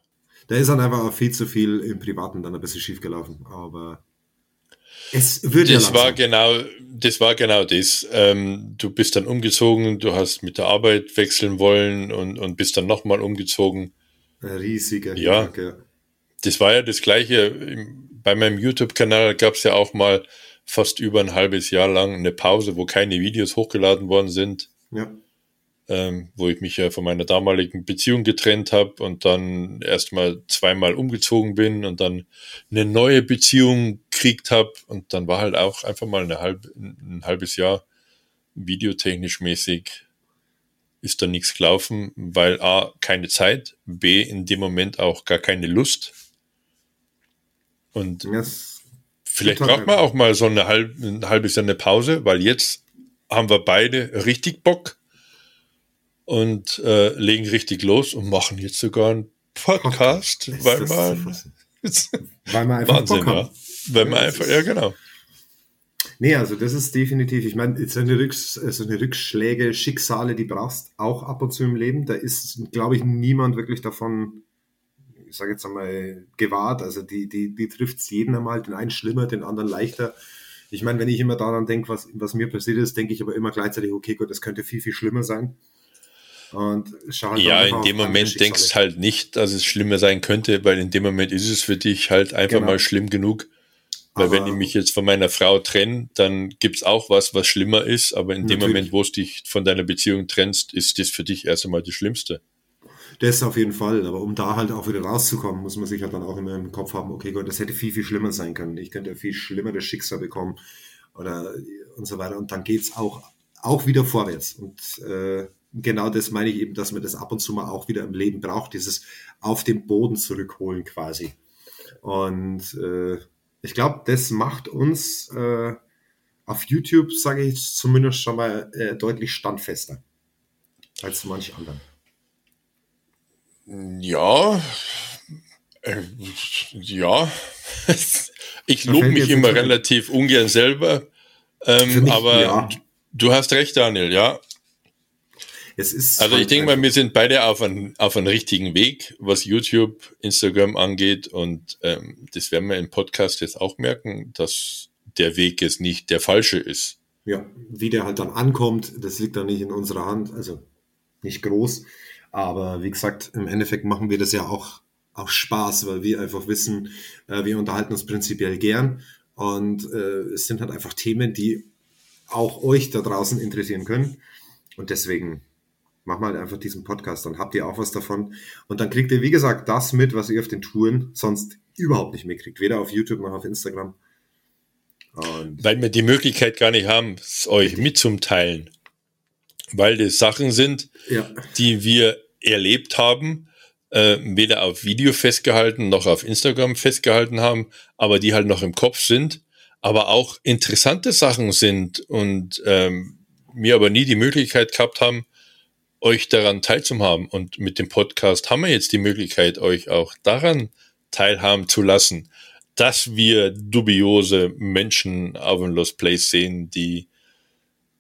Da ist dann einfach auch viel zu viel im Privaten dann ein bisschen schief gelaufen, aber es wird das ja war genau, das war genau das. Ähm, du bist dann umgezogen, du hast mit der Arbeit wechseln wollen und, und bist dann nochmal umgezogen. Riesiger ja. Ja. Das war ja das Gleiche bei meinem YouTube-Kanal gab es ja auch mal fast über ein halbes Jahr lang eine Pause, wo keine Videos hochgeladen worden sind. Ja. Ähm, wo ich mich ja von meiner damaligen Beziehung getrennt habe und dann erstmal zweimal umgezogen bin und dann eine neue Beziehung gekriegt habe und dann war halt auch einfach mal eine halb, ein halbes Jahr videotechnisch mäßig ist da nichts gelaufen, weil A, keine Zeit, B, in dem Moment auch gar keine Lust. Und Yes. vielleicht braucht man auch mal so eine halb, ein halbes Jahr eine Pause, weil jetzt haben wir beide richtig Bock und äh, legen richtig los und machen jetzt sogar einen Podcast, Ist weil man? Weil wir einfach Wahnsinn, Bock ja. haben. Weil man einfach, ja genau. Nee, also das ist definitiv, ich meine, so eine, Rücks, so eine Rückschläge, Schicksale, die brauchst auch ab und zu im Leben. Da ist, glaube ich, niemand wirklich davon, ich sage jetzt einmal, gewahrt. Also die, die, die trifft es jeden einmal, den einen schlimmer, den anderen leichter. Ich meine, wenn ich immer daran denke, was, was mir passiert ist, denke ich aber immer gleichzeitig, okay, gut, das könnte viel, viel schlimmer sein. Und schau halt Ja, in dem Moment denkst du halt nicht, dass es schlimmer sein könnte, weil in dem Moment ist es für dich halt einfach Genau. mal schlimm genug. Weil Aber- wenn ich mich jetzt von meiner Frau trenne, dann gibt's auch was, was schlimmer ist, aber in dem Natürlich. Moment, wo du dich von deiner Beziehung trennst, ist das für dich erst einmal das Schlimmste. Das auf jeden Fall, aber um da halt auch wieder rauszukommen, muss man sich halt dann auch immer im Kopf haben, okay, Gott, das hätte viel, viel schlimmer sein können. Ich könnte ein viel schlimmeres Schicksal bekommen oder und so weiter. Und dann geht's auch, auch wieder vorwärts. Und äh, genau das meine ich eben, dass man das ab und zu mal auch wieder im Leben braucht, dieses auf den Boden zurückholen quasi. Und äh, ich glaube, das macht uns äh, auf YouTube, sage ich zumindest schon mal, äh, deutlich standfester als manch anderen. Ja, äh, ja. Ich lobe mich immer relativ ungern selber, ähm, aber ja. du hast recht, Daniel, ja. Es ist Also ich denke mal, wir sind beide auf einem auf einem richtigen Weg, was YouTube, Instagram angeht. Und ähm, das werden wir im Podcast jetzt auch merken, dass der Weg jetzt nicht der falsche ist. ja, wie der halt dann ankommt, das liegt dann nicht in unserer Hand, also nicht groß. Aber wie gesagt, im Endeffekt machen wir das ja auch, auch Spaß, weil wir einfach wissen, äh, wir unterhalten uns prinzipiell gern. Und äh, es sind halt einfach Themen, die auch euch da draußen interessieren können. Und deswegen wir halt einfach diesen Podcast, dann habt ihr auch was davon. Und dann kriegt ihr, wie gesagt, das mit, was ihr auf den Touren sonst überhaupt nicht mitkriegt. Weder auf YouTube noch auf Instagram. Und Weil wir die Möglichkeit gar nicht haben, es euch mitzuteilen. Weil das Sachen sind, ja, die wir erlebt haben, äh, weder auf Video festgehalten noch auf Instagram festgehalten haben, aber die halt noch im Kopf sind, aber auch interessante Sachen sind und ähm, wir aber nie die Möglichkeit gehabt haben, euch daran teilzuhaben. Und mit dem Podcast haben wir jetzt die Möglichkeit, euch auch daran teilhaben zu lassen, dass wir dubiose Menschen auf dem Lost Place sehen, die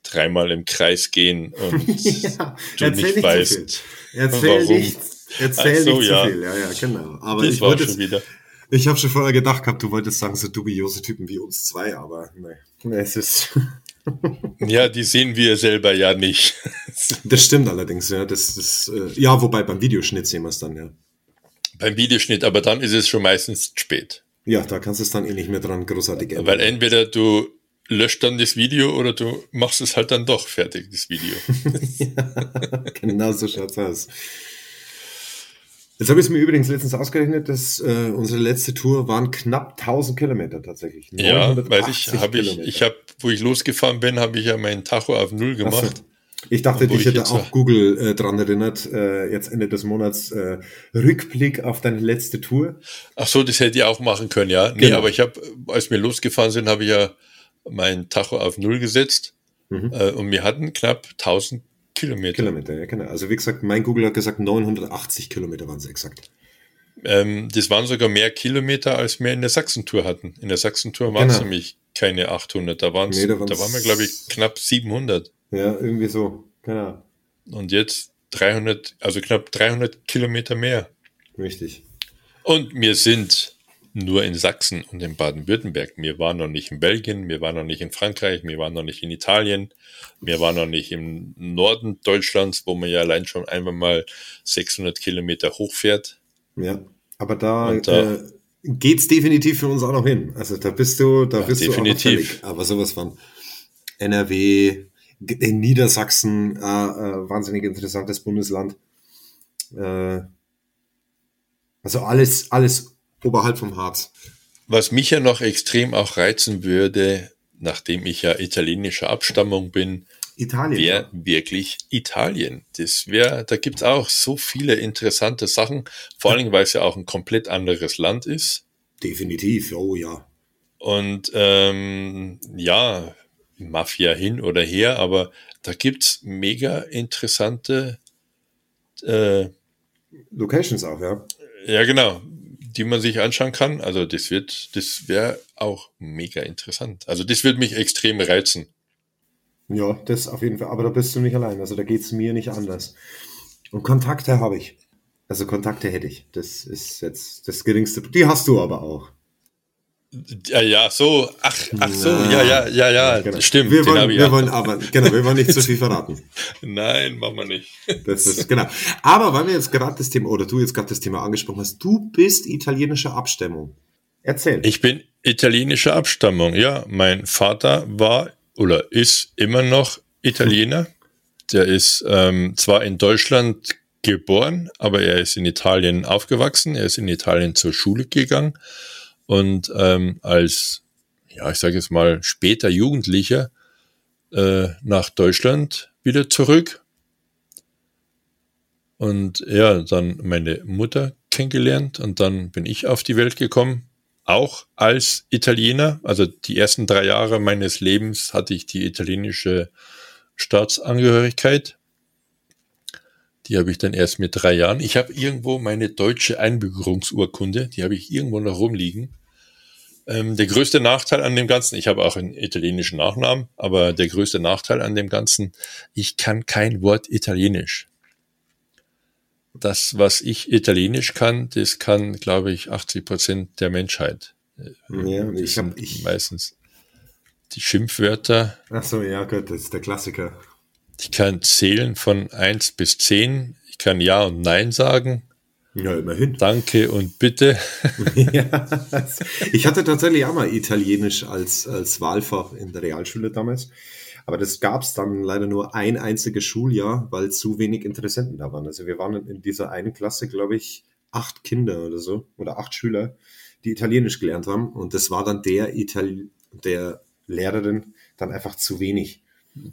dreimal im Kreis gehen und Ja, du erzähl nicht weißt, zu viel. Erzähl warum. nicht, erzähl so, nicht ja. zu viel. Ja, ja, genau. Aber das ich war wollte schon wieder. ich habe schon vorher gedacht gehabt, du wolltest sagen, so dubiose Typen wie uns zwei, aber nee, nee es ist, Ja, die sehen wir selber ja nicht. das stimmt allerdings, ja, das ist, äh, ja, wobei beim Videoschnitt sehen wir es dann, ja. Beim Videoschnitt, aber dann ist es schon meistens spät. Ja, da kannst du es dann eh nicht mehr dran großartig ändern. Weil entweder du löscht dann das Video oder du machst es halt dann doch fertig, das Video. genau so schaut's aus. Jetzt habe ich es mir übrigens letztens ausgerechnet, dass äh, unsere letzte Tour waren knapp 1000 Kilometer tatsächlich. Ja, weil ich 980 habe ich, ich habe, wo ich losgefahren bin, habe ich ja meinen Tacho auf Null so. gemacht. Ich dachte, dich ich hätte auch Google äh, dran erinnert, äh, jetzt Ende des Monats äh, Rückblick auf deine letzte Tour. Ach so, das hätte ich auch machen können, ja. Nee, Genau. aber ich habe, als wir losgefahren sind, habe ich ja meinen Tacho auf Null gesetzt Mhm. äh, und wir hatten knapp 1000 Kilometer. Kilometer, ja genau. Also wie gesagt, mein Google hat gesagt 980 Kilometer waren es exakt. Ähm, das waren sogar mehr Kilometer, als wir in der Sachsentour hatten. In der Sachsentour waren es Genau. nämlich keine 800, da, waren's, Nee, da da, waren's- waren wir, glaube ich, knapp 700. Ja, irgendwie so. Genau. Und jetzt 300, also knapp 300 Kilometer mehr. Richtig. Und wir sind nur in Sachsen und in Baden-Württemberg. Wir waren noch nicht in Belgien, wir waren noch nicht in Frankreich, wir waren noch nicht in Italien, wir waren noch nicht im Norden Deutschlands, wo man ja allein schon einmal mal 600 Kilometer hochfährt. Ja. Aber da, Und äh, geht's definitiv für uns auch noch hin. Also da bist du, da Ja, bist definitiv. du auch. Aber sowas von NRW, in Niedersachsen, äh, äh, wahnsinnig interessantes Bundesland. Äh, also alles, alles oberhalb vom Harz. Was mich ja noch extrem auch reizen würde, nachdem ich ja italienischer Abstammung bin, Italien. wäre wirklich Italien. Das wäre, da gibt's auch so viele interessante Sachen, vor allen Dingen, weil es ja auch ein komplett anderes Land ist. Definitiv, oh ja. Und ähm, ja, Mafia hin oder her, aber da gibt's mega interessante, äh, Locations auch, ja. ja genau, die man sich anschauen kann. Also das wird, das wäre auch mega interessant. Also das wird mich extrem reizen. Ja, das auf jeden Fall. Aber da bist du nicht allein. Also da geht's mir nicht anders. Und Kontakte habe ich. Also Kontakte hätte ich. Das ist jetzt das geringste. Die hast du aber auch. Ja, ja, so, ach, ach so, ja, ja, ja, ja, Genau. stimmt. Wir wollen, wir wollen aber, genau, wir wollen nicht zu viel verraten. Nein, machen wir nicht. Das ist, genau. Aber weil wir jetzt gerade das Thema, oder du jetzt gerade das Thema angesprochen hast, du bist italienischer Abstammung. Erzähl. Ich bin italienischer Abstammung, ja. Mein Vater war oder ist immer noch Italiener. Der ist ähm, zwar in Deutschland geboren, aber er ist in Italien aufgewachsen. Er ist in Italien zur Schule gegangen und ähm, als, ja, ich sage jetzt mal, später Jugendlicher äh, nach Deutschland wieder zurück. Und ja, dann meine Mutter kennengelernt und dann bin ich auf die Welt gekommen, auch als Italiener. Also die ersten drei Jahre meines Lebens hatte ich die italienische Staatsangehörigkeit. Die habe ich dann erst mit drei Jahren. Ich habe irgendwo meine deutsche Einbürgerungsurkunde, die habe ich irgendwo noch rumliegen. Ähm, der größte Nachteil an dem Ganzen, ich habe auch einen italienischen Nachnamen, aber der größte Nachteil an dem Ganzen, ich kann kein Wort Italienisch. Das, was ich Italienisch kann, das kann, glaube ich, 80 Prozent der Menschheit. Ja, Das ich habe, ich, meistens die Schimpfwörter. ach so, ja, gut, das ist der Klassiker. Ich kann zählen von eins bis zehn. Ich kann Ja und Nein sagen. Ja, immerhin. Danke und bitte. ja, ich hatte tatsächlich auch mal Italienisch als, als Wahlfach in der Realschule damals. Aber das gab's dann leider nur ein einziges Schuljahr, weil zu wenig Interessenten da waren. Also wir waren in dieser einen Klasse, glaube ich, acht Kinder oder so, oder acht Schüler, die Italienisch gelernt haben. Und das war dann der Itali der Lehrerin dann einfach zu wenig.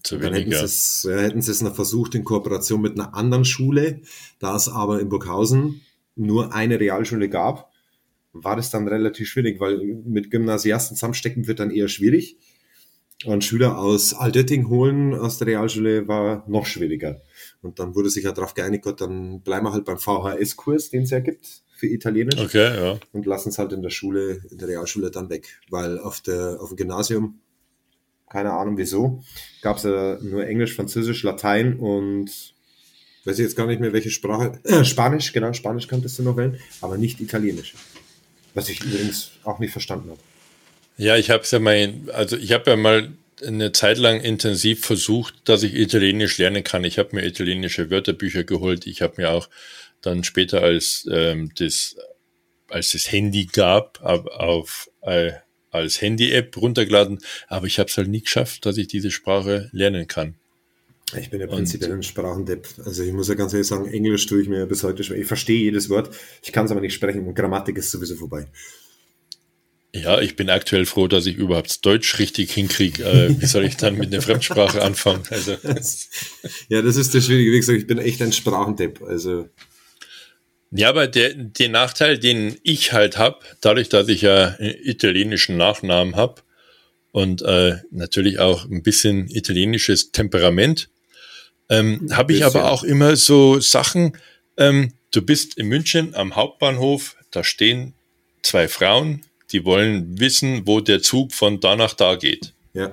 Zu Dann hätten sie, es, hätten sie es noch versucht in Kooperation mit einer anderen Schule, da es aber in Burghausen nur eine Realschule gab, war das dann relativ schwierig, weil mit Gymnasiasten zusammenstecken wird dann eher schwierig. Und Schüler aus Altötting holen aus der Realschule war noch schwieriger. Und dann wurde sich ja darauf geeinigt, Gott, dann bleiben wir halt beim VHS-Kurs, den es ja gibt für Italienisch Okay, ja. und lassen es halt in der Schule, in der Realschule dann weg. Weil auf, der, auf dem Gymnasium, keine Ahnung wieso, gab es ja nur Englisch, Französisch, Latein und weiß ich jetzt gar nicht mehr, welche Sprache. Äh, Spanisch, genau, Spanisch kanntest du noch wählen, aber nicht Italienisch. Was ich übrigens auch nicht verstanden habe. Ja, ich habe ja mal, also ich habe ja mal eine Zeit lang intensiv versucht, dass ich Italienisch lernen kann. Ich habe mir italienische Wörterbücher geholt. Ich habe mir auch dann später, als ähm, das als das Handy gab, auf, auf äh, als Handy-App runtergeladen, aber ich habe es halt nie geschafft, dass ich diese Sprache lernen kann. Ich bin ja prinzipiell ein Sprachendepp. Also ich muss ja ganz ehrlich sagen, Englisch tue ich mir bis heute schwer. Ich verstehe jedes Wort, ich kann es aber nicht sprechen und Grammatik ist sowieso vorbei. Ja, ich bin aktuell froh, dass ich überhaupt Deutsch richtig hinkriege. Äh, wie soll ich dann mit einer Fremdsprache anfangen? Also, Ja, das ist der schwierige Weg. Ich bin echt ein Sprachendepp. Also ja, aber der, der Nachteil, den ich halt hab, dadurch, dass ich ja einen italienischen Nachnamen hab und äh, natürlich auch ein bisschen italienisches Temperament, ähm, habe ich aber auch immer so Sachen. Ähm, du bist in München am Hauptbahnhof, da stehen zwei Frauen, die wollen wissen, wo der Zug von da nach da geht. ja,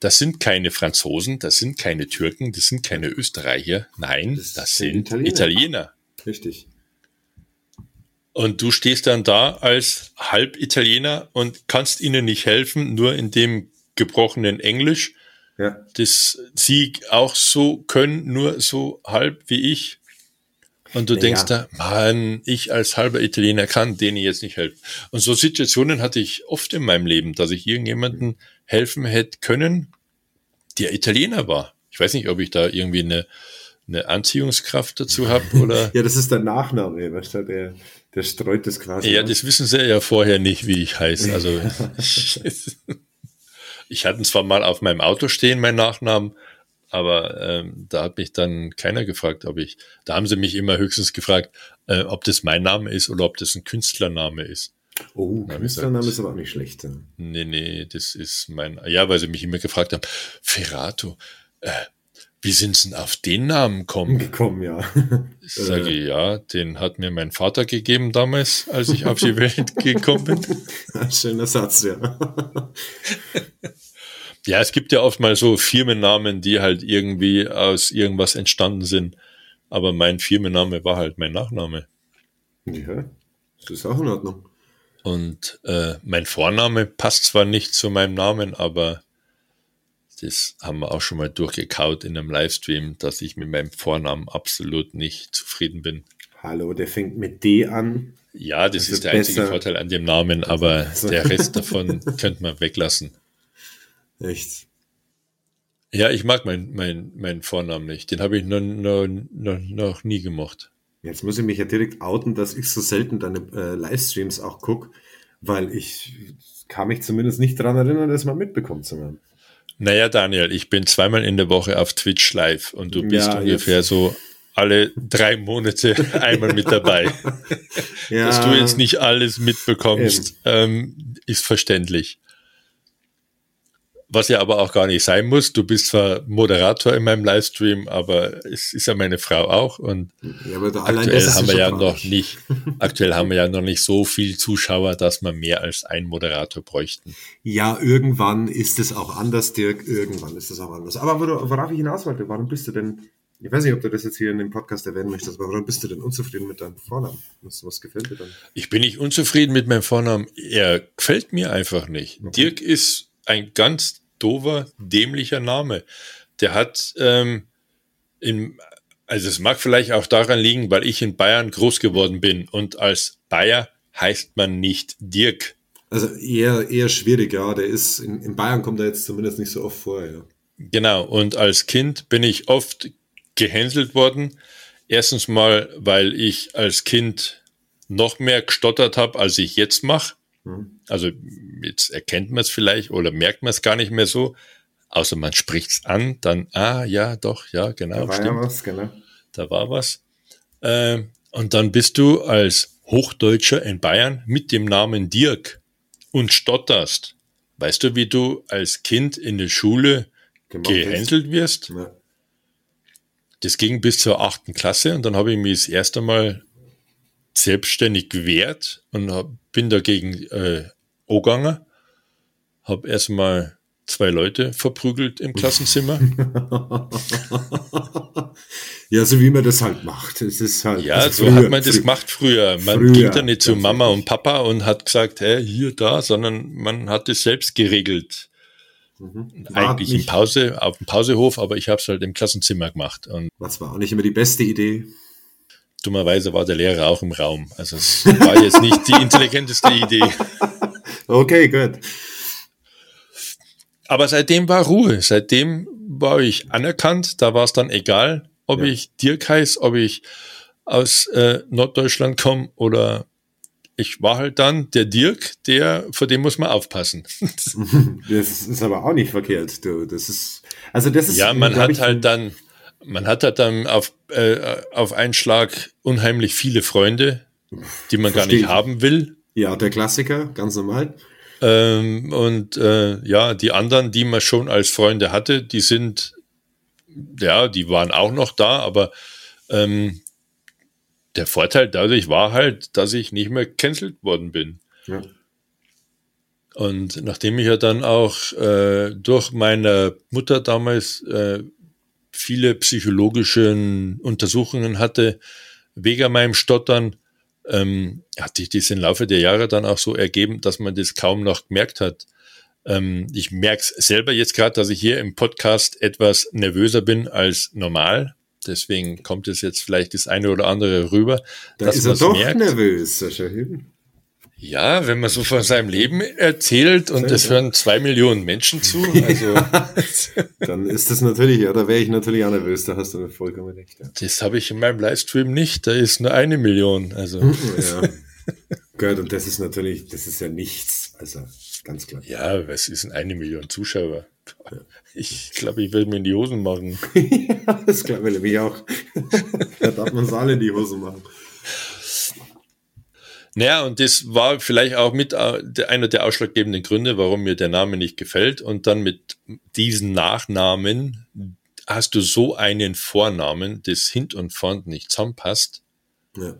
Das sind keine Franzosen, das sind keine Türken, das sind keine Österreicher. Nein, Das das, sind sind Italiener. Italiener. Richtig. Und du stehst dann da als Halbitaliener und kannst ihnen nicht helfen, nur in dem gebrochenen Englisch, Ja. das sie auch so können, nur so halb wie ich. Und du Naja. denkst da, Mann, ich als halber Italiener kann denen jetzt nicht helfen. Und so Situationen hatte ich oft in meinem Leben, dass ich irgendjemanden helfen hätte können, der Italiener war. Ich weiß nicht, ob ich da irgendwie eine, eine Anziehungskraft dazu habe oder. Ja, das ist der Nachname, weißt du, der, der streut das quasi. Ja, aus. das wissen sie ja vorher nicht, wie ich heiße. Also ich hatte zwar mal auf meinem Auto stehen, mein Nachnamen, aber ähm, da hat mich dann keiner gefragt, ob ich. Da haben sie mich immer höchstens gefragt, äh, ob das mein Name ist oder ob das ein Künstlername ist. oh, Künstlername ist aber auch nicht schlecht. Nee, nee, das ist mein. Ja, weil sie mich immer gefragt haben, Ferrato, äh, wie sind sie denn auf den Namen gekommen? Gekommen, ja. Ich sage, ja, den hat mir mein Vater gegeben damals, als ich auf die Welt gekommen bin. Schöner Satz, ja. Ja, es gibt ja oft mal so Firmennamen, die halt irgendwie aus irgendwas entstanden sind. Aber mein Firmenname war halt mein Nachname. Ja, das ist auch in Ordnung. Und äh, mein Vorname passt zwar nicht zu meinem Namen, aber das haben wir auch schon mal durchgekaut in einem Livestream, dass ich mit meinem Vornamen absolut nicht zufrieden bin. Hallo, der fängt mit D an. Ja, das Also ist der einzige besser- Vorteil an dem Namen, aber Also- der Rest davon könnte man weglassen. Echt. Ja, ich mag meinen mein, mein Vornamen nicht. Den habe ich noch, noch, noch, noch nie gemacht. Jetzt muss ich mich ja direkt outen, dass ich so selten deine äh, Livestreams auch gucke, weil ich kann mich zumindest nicht daran erinnern, das mal mitbekommen zu haben. Naja, Daniel, ich bin zweimal in der Woche auf Twitch live und du bist Ja, ungefähr jetzt- so alle drei Monate einmal mit dabei. Ja, Dass du jetzt nicht alles mitbekommst, ähm, ist verständlich. Was ja aber auch gar nicht sein muss. Du bist zwar Moderator in meinem Livestream, aber es ist ja meine Frau auch und Ja, aktuell haben wir ja noch nicht, aktuell haben wir ja noch nicht so viel Zuschauer, dass wir mehr als einen Moderator bräuchten. Ja, irgendwann ist es auch anders, Dirk. Irgendwann ist es auch anders. Aber wor- worauf ich hinaus wollte, warum bist du denn, ich weiß nicht, ob du das jetzt hier in dem Podcast erwähnen möchtest, aber warum bist du denn unzufrieden mit deinem Vornamen? Was, was gefällt dir dann? Ich bin nicht unzufrieden mit meinem Vornamen. Er gefällt mir einfach nicht. Dirk ist ein ganz dover, dämlicher Name. Der hat, ähm, in, also es mag vielleicht auch daran liegen, weil ich in Bayern groß geworden bin und als Bayer heißt man nicht Dirk. Also eher, eher schwierig, ja. Der ist, in, in Bayern kommt er jetzt zumindest nicht so oft vor, ja. Genau, und als Kind bin ich oft gehänselt worden. Erstens mal, weil ich als Kind noch mehr gestottert habe, als ich jetzt mache. Also jetzt erkennt man es vielleicht oder merkt man es gar nicht mehr so. Außer man spricht es an, dann, ah ja, doch, ja, genau, Da war stimmt, ja was, genau. da war was. Ähm, und dann bist du als Hochdeutscher in Bayern mit dem Namen Dirk und stotterst. Weißt du, wie du als Kind in der Schule gehänselt wirst? Ja. Das ging bis zur achten Klasse und dann habe ich mich das erste Mal selbstständig gewehrt und hab, bin dagegen äh, angegangen. Habe erstmal zwei Leute verprügelt im Klassenzimmer. ja, so wie man das halt macht. Es ist halt, Ja, also so früher- hat man das früher- gemacht früher. Man früher, ging da nicht zu Mama und Papa und hat gesagt, hey, hier, da, sondern man hat es selbst geregelt. War Eigentlich nicht, Pause, auf dem Pausehof, aber ich habe es halt im Klassenzimmer gemacht. Und Das war auch nicht immer die beste Idee. dummerweise war der Lehrer auch im Raum. Also es war jetzt nicht die intelligenteste Idee. Okay, gut. Aber seitdem war Ruhe. Seitdem war ich anerkannt. Da war es dann egal, ob Ja. ich Dirk heiß, ob ich aus äh, Norddeutschland komme oder ich war halt dann der Dirk, der, vor dem muss man aufpassen. Das ist aber auch nicht verkehrt. Du, das ist, also das ist, ja, man hat ich, halt dann, man hat halt dann auf, äh, auf einen Schlag unheimlich viele Freunde, die man gar nicht ich. haben will. Ja, der Klassiker, ganz normal. Ähm, und äh, ja, die anderen, die man schon als Freunde hatte, die sind, ja, die waren auch noch da, aber ähm, der Vorteil dadurch war halt, dass ich nicht mehr cancelled worden bin. Ja. Und nachdem ich ja dann auch äh, durch meine Mutter damals äh, viele psychologische Untersuchungen hatte, wegen meinem Stottern, ähm, hat sich das im Laufe der Jahre dann auch so ergeben, dass man das kaum noch gemerkt hat. Ähm, ich merke es selber jetzt gerade, dass ich hier im Podcast etwas nervöser bin als normal. Deswegen kommt es jetzt vielleicht das eine oder andere rüber. Da ist er doch merkt. nervös, Sascha Ja, wenn man so von seinem Leben erzählt und es hören zwei Millionen Menschen zu, also dann ist das natürlich, ja, da wäre ich natürlich auch nervös, da hast du vollkommen recht. Ja. Das habe ich in meinem Livestream nicht, da ist nur eine Million. Also. ja. Gehört, und das ist natürlich, das ist ja nichts, also ganz klar. Ja, was ist denn eine Million Zuschauer? Ich glaube, ich will mir in die Hosen machen. ja, das glaube ich auch. da darf man es alle in die Hosen machen. Naja, und das war vielleicht auch mit äh, einer der ausschlaggebenden Gründe, warum mir der Name nicht gefällt. Und dann mit diesen Nachnamen hast du so einen Vornamen, das hint und vorn nicht zusammenpasst. Ja.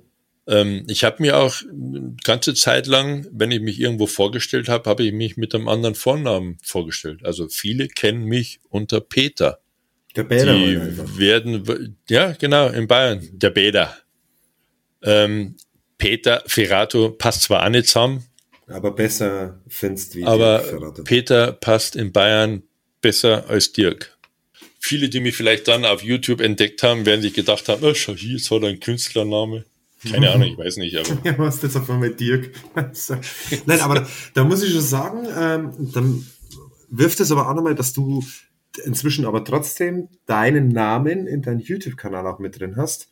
Ähm, ich habe mir auch eine ganze Zeit lang, wenn ich mich irgendwo vorgestellt habe, habe ich mich mit einem anderen Vornamen vorgestellt. Also viele kennen mich unter Peter. Der Bäder. Die werden, ja, genau, in Bayern, der Bäder. Ähm, Peter Ferrato passt zwar auch nicht zusammen. Aber besser findest wie Aber Peter passt in Bayern besser als Dirk. Viele, die mich vielleicht dann auf YouTube entdeckt haben, werden sich gedacht haben, oh, schau hier, ist halt ein Künstlername. Keine Ahnung, ich weiß nicht. Aber. ja, was das auf einmal Dirk. Nein, aber da, da, muss ich schon sagen, ähm, dann wirft es aber auch nochmal, dass du inzwischen aber trotzdem deinen Namen in deinem YouTube-Kanal auch mit drin hast.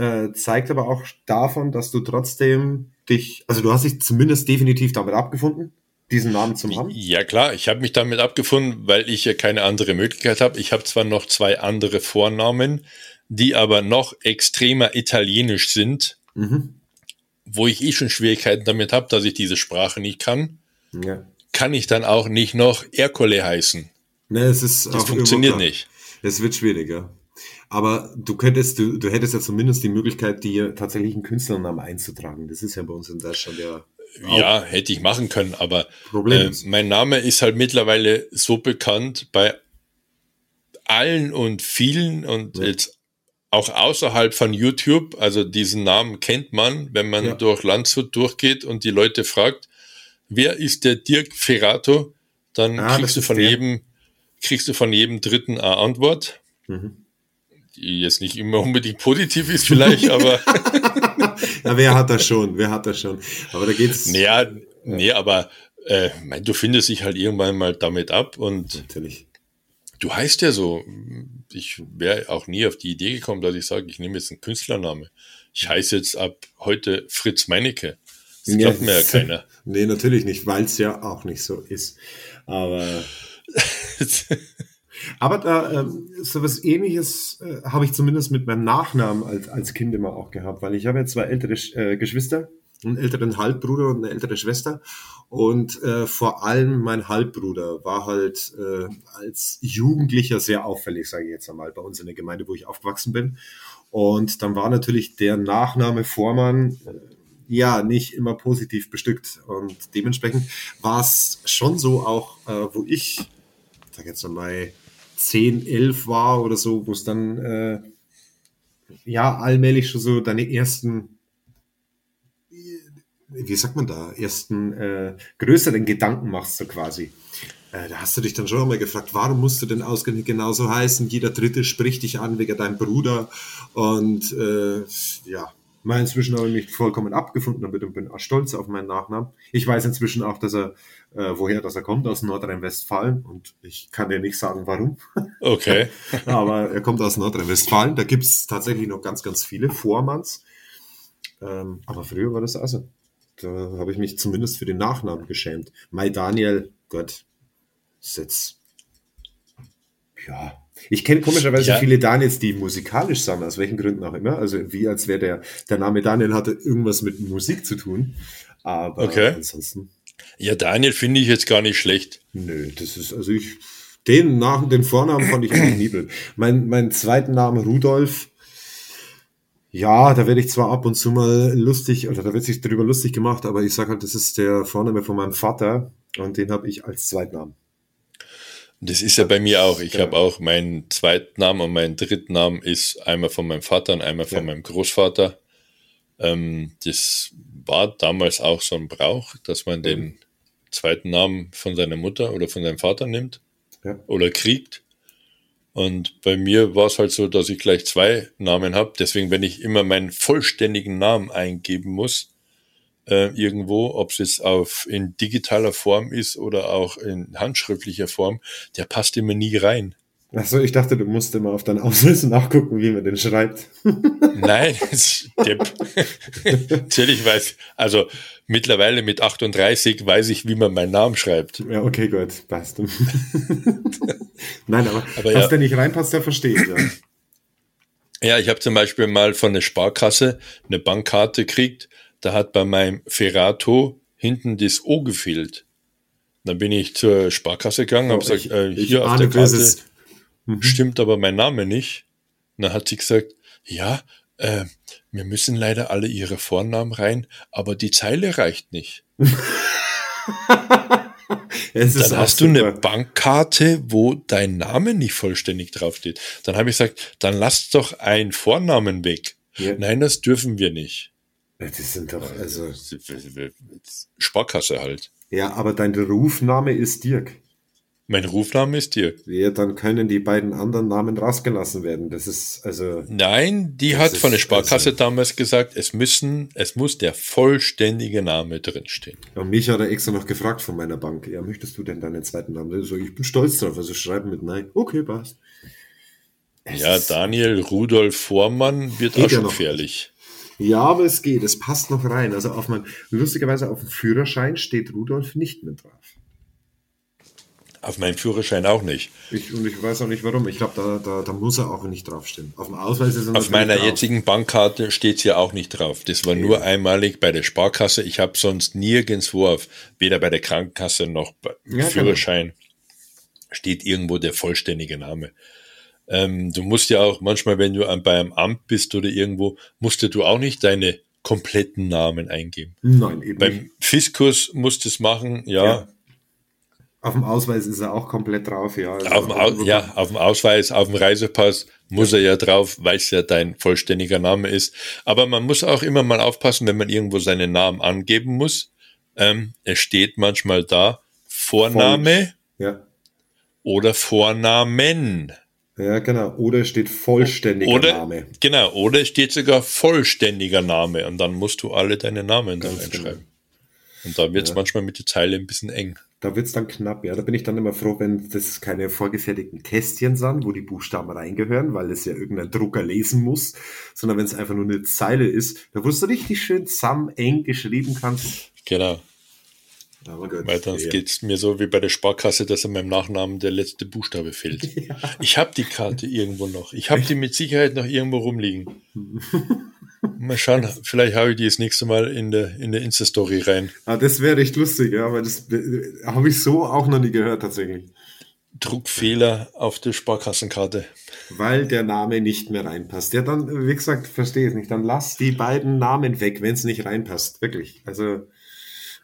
Äh, zeigt aber auch davon, dass du trotzdem dich, also du hast dich zumindest definitiv damit abgefunden, diesen Namen zu haben. Ja klar, ich habe mich damit abgefunden, weil ich ja keine andere Möglichkeit habe. Ich habe zwar noch zwei andere Vornamen, die aber noch extremer italienisch sind, mhm. wo ich eh schon Schwierigkeiten damit habe, dass ich diese Sprache nicht kann, ja. kann ich dann auch nicht noch Ercole heißen. Ne, es ist das funktioniert nicht. Es wird schwieriger. Aber du könntest, du, du hättest ja zumindest die Möglichkeit, dir tatsächlich einen Künstlernamen einzutragen. Das ist ja bei uns in Deutschland ja. Ja, hätte ich machen können, aber äh, mein Name ist halt mittlerweile so bekannt bei allen und vielen und ja. jetzt auch außerhalb von YouTube, also diesen Namen kennt man, wenn man ja. durch Landshut durchgeht und die Leute fragt, wer ist der Dirk Ferrato, dann ah, kriegst du von jedem, kriegst du von jedem Dritten eine Antwort. Mhm. Jetzt nicht immer unbedingt positiv ist, vielleicht, aber. ja, wer hat das schon? Wer hat das schon? Aber da geht's. Naja, ja. nee, aber äh, mein, du findest dich halt irgendwann mal damit ab und Natürlich. du heißt ja so, ich wäre auch nie auf die Idee gekommen, dass ich sage, ich nehme jetzt einen Künstlername. Ich heiße jetzt ab heute Fritz Meinecke. Das ja, glaubt mir ja keiner. Nee, natürlich nicht, weil es ja auch nicht so ist. Aber, aber da ähm, so was ähnliches äh, habe ich zumindest mit meinem Nachnamen als, als Kind immer auch gehabt, weil ich habe ja zwei ältere äh, Geschwister, einen älteren Halbbruder und eine ältere Schwester. Und äh, vor allem mein Halbbruder war halt äh, als Jugendlicher sehr auffällig, sage ich jetzt einmal, bei uns in der Gemeinde, wo ich aufgewachsen bin. Und dann war natürlich der Nachname Vormann äh, ja nicht immer positiv bestückt. Und dementsprechend war es schon so auch, äh, wo ich, sag jetzt mal, 10, 11 war oder so, wo es dann äh, ja allmählich schon so deine ersten wie sagt man da, ersten äh, größeren Gedanken machst, so quasi. Äh, da hast du dich dann schon einmal gefragt, warum musst du denn ausgerechnet genauso heißen? Jeder Dritte spricht dich an wegen deinem Bruder. Und äh, ja, mal inzwischen habe ich mich vollkommen abgefunden damit und bin auch stolz auf meinen Nachnamen. Ich weiß inzwischen auch, dass er, äh, woher dass er kommt, aus Nordrhein-Westfalen. Und ich kann dir nicht sagen, warum. Okay. Aber er kommt aus Nordrhein-Westfalen. Da gibt's tatsächlich noch ganz, ganz viele Vormanns. Ähm, aber früher war das also. Da habe ich mich zumindest für den Nachnamen geschämt. Mai Daniel, Gott, ist jetzt. Ja. Ich kenne komischerweise ja. viele Daniels, die musikalisch sind, aus welchen Gründen auch immer. Also wie als wäre der, der Name Daniel hatte irgendwas mit Musik zu tun. Aber okay. ansonsten. Ja, Daniel finde ich jetzt gar nicht schlecht. Nö, das ist, also ich, den, Nach den Vornamen fand ich eigentlich nie Mein, mein zweiten Name Rudolf ja, da werde ich zwar ab und zu mal lustig, oder da wird sich darüber lustig gemacht, aber ich sage halt, das ist der Vorname von meinem Vater und den habe ich als Zweitnamen. Das ist ja bei mir auch. Ich genau. habe auch meinen Zweitnamen und meinen Drittnamen ist einmal von meinem Vater und einmal von ja. meinem Großvater. Ähm, das war damals auch so ein Brauch, dass man mhm. den zweiten Namen von seiner Mutter oder von seinem Vater nimmt ja. oder kriegt. Und bei mir war es halt so, dass ich gleich zwei Namen habe. Deswegen, wenn ich immer meinen vollständigen Namen eingeben muss, äh, irgendwo, ob es jetzt auf in digitaler Form ist oder auch in handschriftlicher Form, der passt immer nie rein. Achso, ich dachte, du musst immer auf deinen Ausweis nachgucken, wie man den schreibt. Nein, natürlich weiß, also mittlerweile mit 38 weiß ich, wie man meinen Namen schreibt. Ja, okay, gut, passt. Nein, aber, aber was ja. der nicht reinpasst, der versteht, ja. Ja, ich habe zum Beispiel mal von der Sparkasse eine Bankkarte gekriegt, da hat bei meinem Ferrato hinten das O gefehlt. Dann bin ich zur Sparkasse gegangen, oh, habe gesagt, äh, hier auf der Karte mhm. stimmt aber mein Name nicht. Und dann hat sie gesagt, ja, äh, wir müssen leider alle ihre Vornamen rein, aber die Zeile reicht nicht. dann hast du eine Bankkarte, wo dein Name nicht vollständig draufsteht. Dann habe ich gesagt, dann lass doch einen Vornamen weg. Ja. Nein, das dürfen wir nicht. Das sind doch, also. Sparkasse halt. Ja, aber dein Rufname ist Dirk. Mein Rufname ist Dirk. Ja, dann können die beiden anderen Namen rausgelassen werden. Das ist also. Nein, die hat von der Sparkasse also, damals gesagt, es müssen, es muss der vollständige Name drinstehen. Und mich hat er extra noch gefragt von meiner Bank. Ja, möchtest du denn deinen zweiten Namen? So, ich bin stolz drauf. Also schreiben mit Nein. Okay, passt. Es ja, Daniel Rudolf Vormann wird auch schon gefährlich. Ja, aber es geht. Es passt noch rein. Also auf mein, lustigerweise auf dem Führerschein steht Rudolf nicht mit drauf. Auf meinem Führerschein auch nicht. Ich, und ich weiß auch nicht warum. Ich glaube, da, da, da muss er auch nicht draufstehen. Auf dem Ausweis ist er Auf meiner drauf. jetzigen Bankkarte steht es ja auch nicht drauf. Das war okay. nur einmalig bei der Sparkasse. Ich habe sonst nirgendwo auf, weder bei der Krankenkasse noch beim ja, genau. Führerschein, steht irgendwo der vollständige Name. Ähm, du musst ja auch manchmal, wenn du bei einem Amt bist oder irgendwo, musst du auch nicht deine kompletten Namen eingeben. Nein, eben Beim nicht. Fiskus musst du es machen, ja. ja. Auf dem Ausweis ist er auch komplett drauf, ja. Also auf, dem Au ja, auf dem Ausweis, auf dem Reisepass muss ja. er ja drauf, weil es ja dein vollständiger Name ist. Aber man muss auch immer mal aufpassen, wenn man irgendwo seinen Namen angeben muss. Ähm, es steht manchmal da Vorname ja. oder Vornamen. Ja, genau. Oder steht vollständiger oder, Name. Genau, oder steht sogar vollständiger Name und dann musst du alle deine Namen dann einschreiben. Genau. Und da wird es ja. manchmal mit der Zeile ein bisschen eng. Da wird es dann knapp, ja. Da bin ich dann immer froh, wenn das keine vorgefertigten Kästchen sind, wo die Buchstaben reingehören, weil es ja irgendein Drucker lesen muss, sondern wenn es einfach nur eine Zeile ist, da wo du richtig schön zusammen eng geschrieben kannst. Genau. Aber gut. Weil dann ja. geht's mir so wie bei der Sparkasse, dass in meinem Nachnamen der letzte Buchstabe fehlt. Ja. Ich habe die Karte irgendwo noch. Ich habe die mit Sicherheit noch irgendwo rumliegen. Mal schauen, vielleicht habe ich die das nächste Mal in der, in der Insta-Story rein. Ah, das wäre echt lustig, ja, aber das habe ich so auch noch nie gehört tatsächlich. Druckfehler auf der Sparkassenkarte. Weil der Name nicht mehr reinpasst. Ja, dann, wie gesagt, verstehe ich nicht. Dann lass die beiden Namen weg, wenn es nicht reinpasst. Wirklich. Also,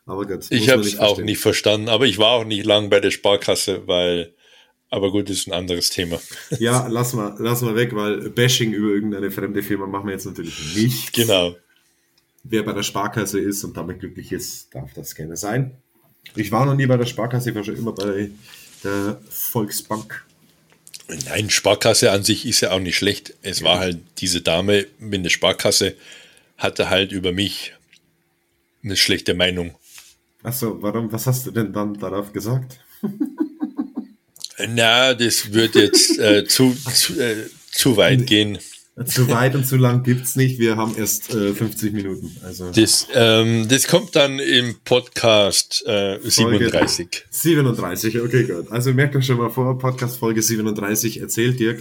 aber gut. Ich habe es auch nicht verstanden, aber ich war auch nicht lang bei der Sparkasse, weil aber gut, das ist ein anderes Thema. Ja, lass mal, lass mal weg, weil Bashing über irgendeine fremde Firma machen wir jetzt natürlich nicht. Genau. Wer bei der Sparkasse ist und damit glücklich ist, darf das gerne sein. Ich war noch nie bei der Sparkasse, ich war schon immer bei der Volksbank. Nein, Sparkasse an sich ist ja auch nicht schlecht. Es ja. war halt diese Dame mit der Sparkasse, hatte halt über mich eine schlechte Meinung. Achso, warum, was hast du denn dann darauf gesagt? Na, das wird jetzt äh, zu, zu, äh, zu weit gehen. Zu weit und zu lang gibt's nicht. Wir haben erst äh, 50 Minuten. Also. Das, ähm, das kommt dann im Podcast äh, 37. Folge 37, okay, gut. Also merkt euch schon mal vor, Podcast Folge 37 erzählt Dirk,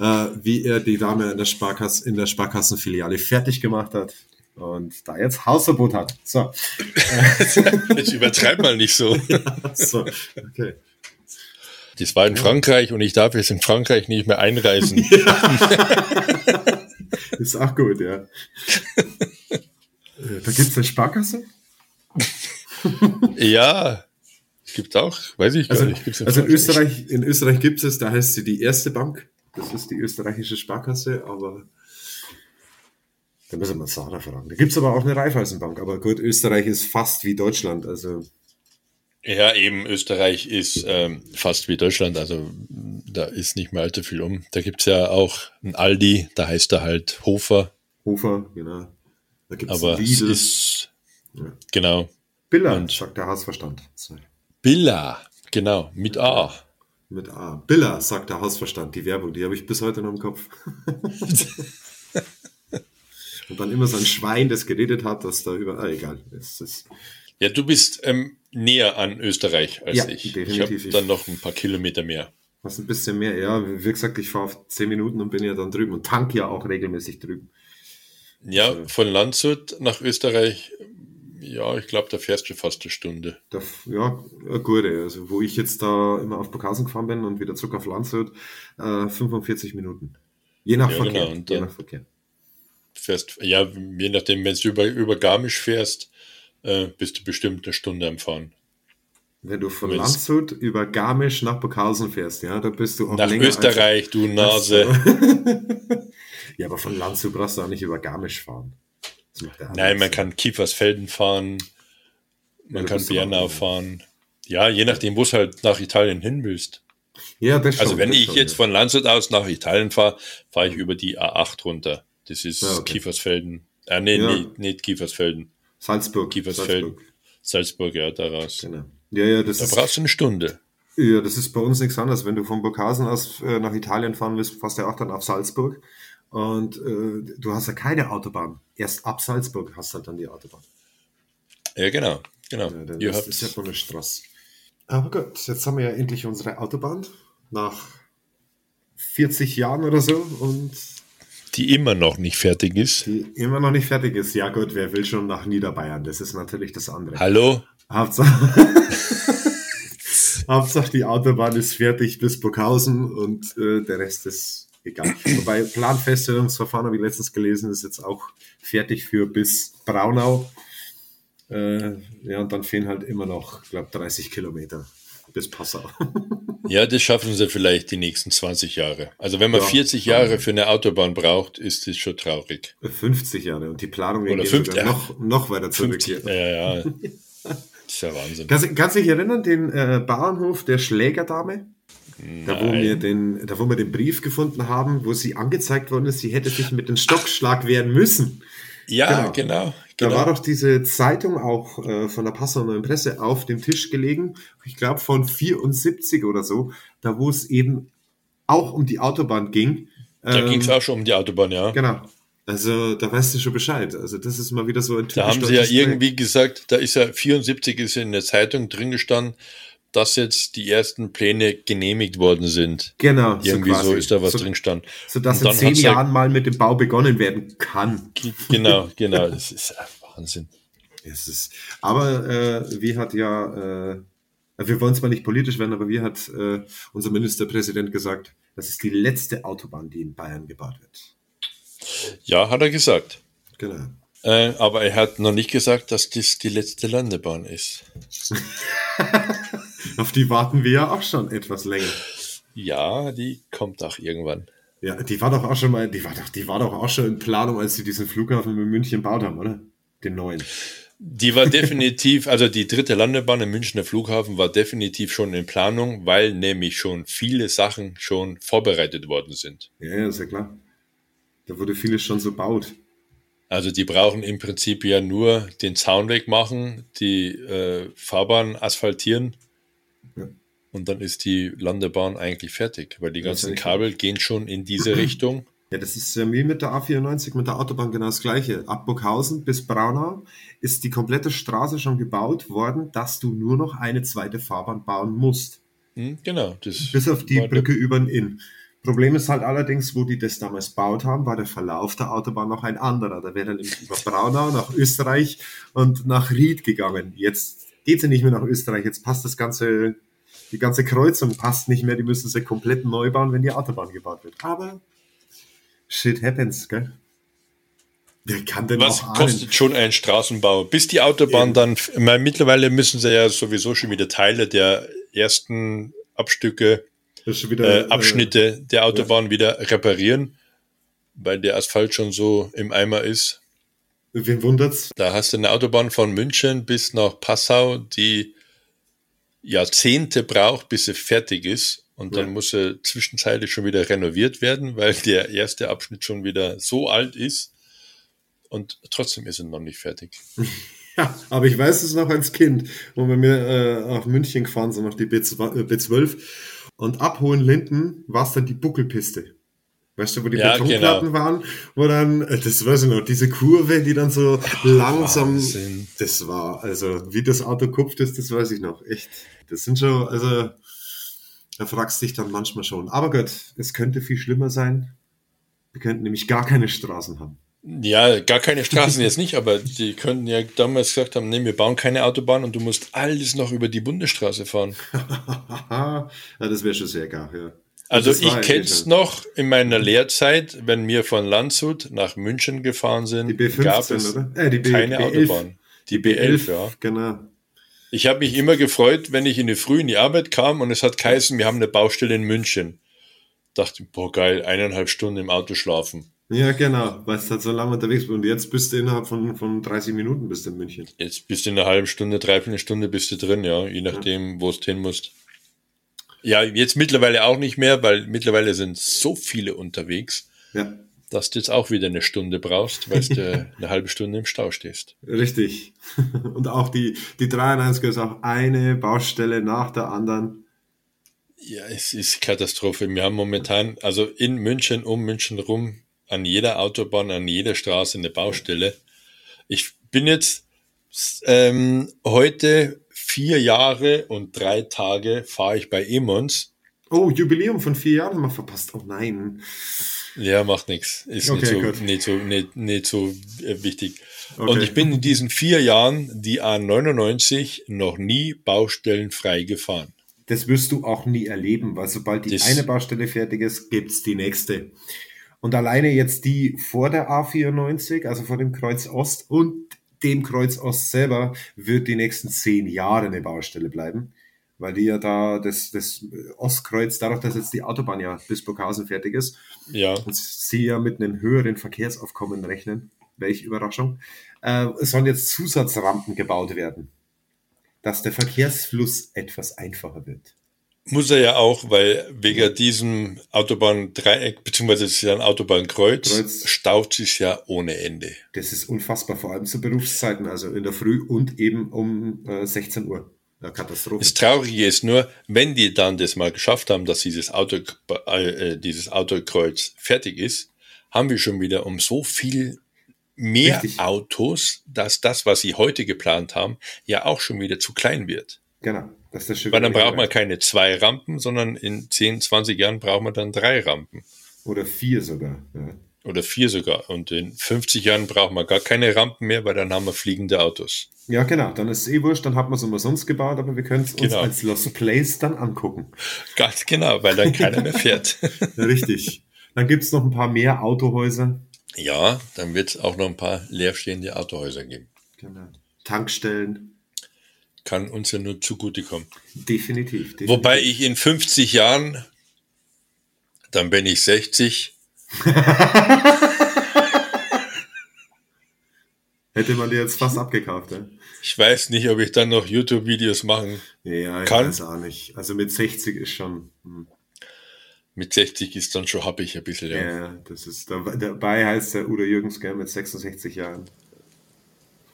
äh, wie er die Dame in der, Sparkasse, in der Sparkassenfiliale fertig gemacht hat und da jetzt Hausverbot hat. So. jetzt übertreib mal nicht so. ja, so, okay. Das war in Frankreich und ich darf jetzt in Frankreich nicht mehr einreisen. Ja. ist auch gut, ja. da gibt es eine Sparkasse? ja, gibt auch, weiß ich gar also, nicht. In also in Österreich, in Österreich gibt es, da heißt sie die erste Bank. Das ist die österreichische Sparkasse, aber da müssen wir Sarah fragen. Da gibt es aber auch eine Raiffeisenbank. Aber gut, Österreich ist fast wie Deutschland. Also ja, eben Österreich ist ähm, fast wie Deutschland. Also da ist nicht mehr allzu viel um. Da gibt's ja auch ein Aldi, da heißt er halt Hofer. Hofer, genau. Da gibt's Aber es Lidl. ist, Ja. genau, Billa, und- sagt der Hausverstand. So, Billa, genau, mit A. Mit A. Billa, sagt der Hausverstand. Die Werbung, die habe ich bis heute noch im Kopf. Und dann immer so ein Schwein, das geredet hat, dass da überall, egal. Es ist, Ja, du bist ähm, näher an Österreich als Ja, ich. Ich definitiv. habe dann noch ein paar Kilometer mehr. was ein bisschen mehr, ja, wie gesagt, ich fahre auf 10 Minuten und bin ja dann drüben und tank ja auch regelmäßig drüben. Ja, von Landshut nach Österreich, ja, ich glaube, da fährst du fast eine Stunde. Da, ja, gute. Also, wo ich jetzt da immer auf Burghausen gefahren bin und wieder zurück auf Landshut, äh, 45 Minuten. Je nach Ja, Verkehr. genau, je nach Verkehr. Fährst, ja, je nachdem, wenn du über, über Garmisch fährst, äh, bist du bestimmt eine Stunde am Fahren. Wenn du von Wenn's- Landshut über Garmisch nach Burghausen fährst, ja, da bist du auch Nach länger Österreich, du Nase. Ja, aber von Landshut brauchst du auch nicht über Garmisch fahren. Nein, man kann Kiefersfelden fahren, man Ja, kann aber- fahren. Ja, je nachdem, wo es halt nach Italien hin willst. Ja, das schon, Also wenn ich schon, jetzt ja. von Landshut aus nach Italien fahre, fahre ich über die A8 runter. Das ist Ja, okay. Kiefersfelden. Äh, nee, Ja. nee, nicht Kiefersfelden. Salzburg. Kiefersfelden. Salzburg, ja, daraus. Genau. Ja, ja, das Da ist, brauchst du eine Stunde. ja, das ist bei uns nichts anderes. Wenn du von Burghausen aus äh, nach Italien fahren willst, fährst du ja auch dann auf Salzburg. Und äh, du hast ja keine Autobahn. Erst ab Salzburg hast du halt dann die Autobahn. Ja, genau. genau. Ja, dann Ihr habt, ist ja von der Straße. Aber gut, jetzt haben wir ja endlich unsere Autobahn. Nach 40 Jahren oder so. Und die immer noch nicht fertig ist. die immer noch nicht fertig ist. Ja gut, wer will schon nach Niederbayern? Das ist natürlich das andere. Hallo? Hauptsache, Hauptsache die Autobahn ist fertig bis Burghausen und äh, der Rest ist egal. Wobei Planfeststellungsverfahren, habe ich letztens gelesen, ist jetzt auch fertig für bis Braunau. Äh, ja, und dann fehlen halt immer noch, ich glaube, 30 Kilometer bis Passau. Ja, das schaffen sie vielleicht die nächsten 20 Jahre. Also wenn man Ja. 40 Jahre für eine Autobahn braucht, ist das schon traurig. 50 Jahre und die Planung Oder geht 50, sogar ja. noch, noch weiter zurück. 50, hier. ja, ja. Das ist ja Wahnsinn. Kannst, kannst du dich erinnern, den äh, Bauernhof der Schlägerdame? Da wo, wir den, da, wo wir den Brief gefunden haben, wo sie angezeigt worden ist, sie hätte sich mit dem Stockschlag wehren müssen. Ja, Genau. genau. Da genau. war doch diese Zeitung auch äh, von der Passauer Neuen Presse auf dem Tisch gelegen, ich glaube von 74 oder so, da wo es eben auch um die Autobahn ging. da Ähm, ging es auch schon um die Autobahn, ja. Genau. Also da weißt du schon Bescheid. Also das ist mal wieder so ein Da haben sie ja irgendwie gesagt, da ist ja 74 ist in der Zeitung drin gestanden, dass jetzt die ersten Pläne genehmigt worden sind. Genau, Irgendwie so, quasi. ist da was so, drin gestanden. Sodass Und in zehn ja- Jahren mal mit dem Bau begonnen werden kann. Genau, genau. Das ist ja Wahnsinn. Es ist, aber äh, wie hat ja, äh, wir wollen zwar nicht politisch werden, aber wie hat äh, unser Ministerpräsident gesagt, das ist die letzte Autobahn, die in Bayern gebaut wird. Ja, hat er gesagt. Genau. Äh, aber er hat noch nicht gesagt, dass das die letzte Landebahn ist. Auf die warten wir ja auch schon etwas länger. Ja, die kommt auch irgendwann. Ja, die war doch auch schon mal, die war doch, die war doch auch schon in Planung, als sie diesen Flughafen in München gebaut haben, oder? Den neuen. Die war definitiv, also die dritte Landebahn im Münchner Flughafen war definitiv schon in Planung, weil nämlich schon viele Sachen schon vorbereitet worden sind. Ja, ja, ist ja klar. Da wurde vieles schon so baut. Also die brauchen im Prinzip ja nur den Zaun wegmachen, die äh, Fahrbahn asphaltieren. Und dann ist die Landebahn eigentlich fertig, weil die ganzen Kabel gehen schon in diese Richtung. Ja, das ist ja wie mit der A94, mit der Autobahn genau das gleiche. Ab Burghausen bis Braunau ist die komplette Straße schon gebaut worden, dass du nur noch eine zweite Fahrbahn bauen musst. Hm, genau, das Bis auf die Brücke über den Inn. Problem ist halt allerdings, wo die das damals gebaut haben, war der Verlauf der Autobahn noch ein anderer. Da wäre dann nämlich über Braunau nach Österreich und nach Ried gegangen. Jetzt geht sie nicht mehr nach Österreich. Jetzt passt das ganze, die ganze Kreuzung passt nicht mehr. Die müssen sie komplett neu bauen, wenn die Autobahn gebaut wird. Aber shit happens, gell? Wer kann denn Was kostet schon ein Straßenbau? Bis die Autobahn Eben. dann, meine, mittlerweile müssen sie ja sowieso schon wieder Teile der ersten Abstücke, wieder, äh, Abschnitte der Autobahn wieder reparieren, weil der Asphalt schon so im Eimer ist. Äh, wen wundert's? Da hast du eine Autobahn von München bis nach Passau, die Jahrzehnte braucht, bis sie fertig ist. und dann Ja. muss er zwischenzeitlich schon wieder renoviert werden, weil der erste Abschnitt schon wieder so alt ist und trotzdem ist er noch nicht fertig. Ja, aber ich weiß es noch als Kind, wo wir mir äh, auf München gefahren sind, auf die B2, äh, B12. Und ab Hohenlinden war es dann die Buckelpiste. Weißt du, wo die Ja, Betonplatten genau. waren, wo dann, äh, das weiß ich noch, diese Kurve, die dann so langsam, Wahnsinn. das war, also wie das Auto kupft ist, das weiß ich noch, echt. Das sind schon, also da fragst du dich dann manchmal schon. Aber gut, es könnte viel schlimmer sein. Wir könnten nämlich gar keine Straßen haben. Ja, gar keine Straßen jetzt nicht, aber die könnten ja damals gesagt haben, nee, wir bauen keine Autobahn und du musst alles noch über die Bundesstraße fahren. ja, das wäre schon sehr gar, ja. Also war ich kenn's schon- noch in meiner Lehrzeit, wenn wir von Landshut nach München gefahren sind, Die B15, gab es oder? Äh, die B, keine B11. Autobahn. Die B11, ja. Genau. Ich habe mich immer gefreut, wenn ich in die Früh in die Arbeit kam und es hat geheißen, wir haben eine Baustelle in München. Dachte, boah geil, eineinhalb Stunden im Auto schlafen. Ja, genau, weil es halt so lange unterwegs bist. Und jetzt bist du innerhalb von, von 30 Minuten bist du in München. Jetzt bist du in einer halben Stunde, dreiviertel Stunde bist du drin, ja, je nachdem, wo es hin musst. Ja, jetzt mittlerweile auch nicht mehr, weil mittlerweile sind so viele unterwegs, Ja, dass du jetzt auch wieder eine Stunde brauchst, weil du eine halbe Stunde im Stau stehst. richtig. Und auch die, die 93 ist auch eine Baustelle nach der anderen. Ja, es ist Katastrophe. Wir haben momentan, also in München, um München rum, an jeder Autobahn, an jeder Straße eine Baustelle. Ich bin jetzt ähm, heute vier Jahre und drei Tage fahre ich bei Emons. Oh, Jubiläum von vier Jahren haben wir verpasst. Oh nein. Ja, macht nichts. Ist Okay, nicht, so, nicht so, nicht, nicht so äh, wichtig. Okay. Und ich bin in diesen vier Jahren die A99 noch nie baustellenfrei gefahren. Das wirst du auch nie erleben, weil sobald die Das- eine Baustelle fertig ist, gibt's die nächste. Und alleine jetzt die vor der A94, also vor dem Kreuz Ost und dem Kreuz Ost selber, wird die nächsten zehn Jahre eine Baustelle bleiben. Weil die ja da, das, das Ostkreuz, dadurch, dass jetzt die Autobahn ja bis Burghausen fertig ist, Ja, und sie ja mit einem höheren Verkehrsaufkommen rechnen, welche Überraschung, äh, es sollen jetzt Zusatzrampen gebaut werden, dass der Verkehrsfluss etwas einfacher wird. Muss er ja auch, weil wegen diesem Autobahndreieck, beziehungsweise es ist ja ein Autobahnkreuz, Kreuz. staut sich ja ohne Ende. Das ist unfassbar, vor allem zu Berufszeiten, also in der Früh und eben um äh, 16 Uhr. Ja, Katastrophe. Das Traurige ist nur, wenn die dann das mal geschafft haben, dass dieses Auto, äh, dieses Autokreuz fertig ist, haben wir schon wieder um so viel mehr Richtig. Autos, dass das, was sie heute geplant haben, ja auch schon wieder zu klein wird. Genau. Das ist Schiff Weil dann braucht man keine zwei Rampen, sondern in 10, 20 Jahren braucht man dann drei Rampen. Oder vier sogar. Ja. Oder vier sogar. Und in 50 Jahren braucht man gar keine Rampen mehr, weil dann haben wir fliegende Autos. ja, genau. Dann ist es eh wurscht, dann hat man es umsonst gebaut, aber wir können es uns Genau. als Lost Place dann angucken. Ganz genau, weil dann keiner mehr fährt. Richtig. Dann gibt's noch ein paar mehr Autohäuser. ja, dann wird es auch noch ein paar leerstehende Autohäuser geben. Genau. Tankstellen. Kann uns ja nur zugutekommen. Definitiv. definitiv. Wobei ich in 50 Jahren, dann bin ich 60, Hätte man dir jetzt fast abgekauft, ja? ich weiß nicht, ob ich dann noch YouTube-Videos machen. Ja, ich Kann. weiß auch nicht. Also mit 60 ist schon. Hm. Mit 60 ist dann schon happig ein bisschen. Ja, Ja. das ist dabei, dabei heißt der Udo Jürgens gell, mit 66 Jahren.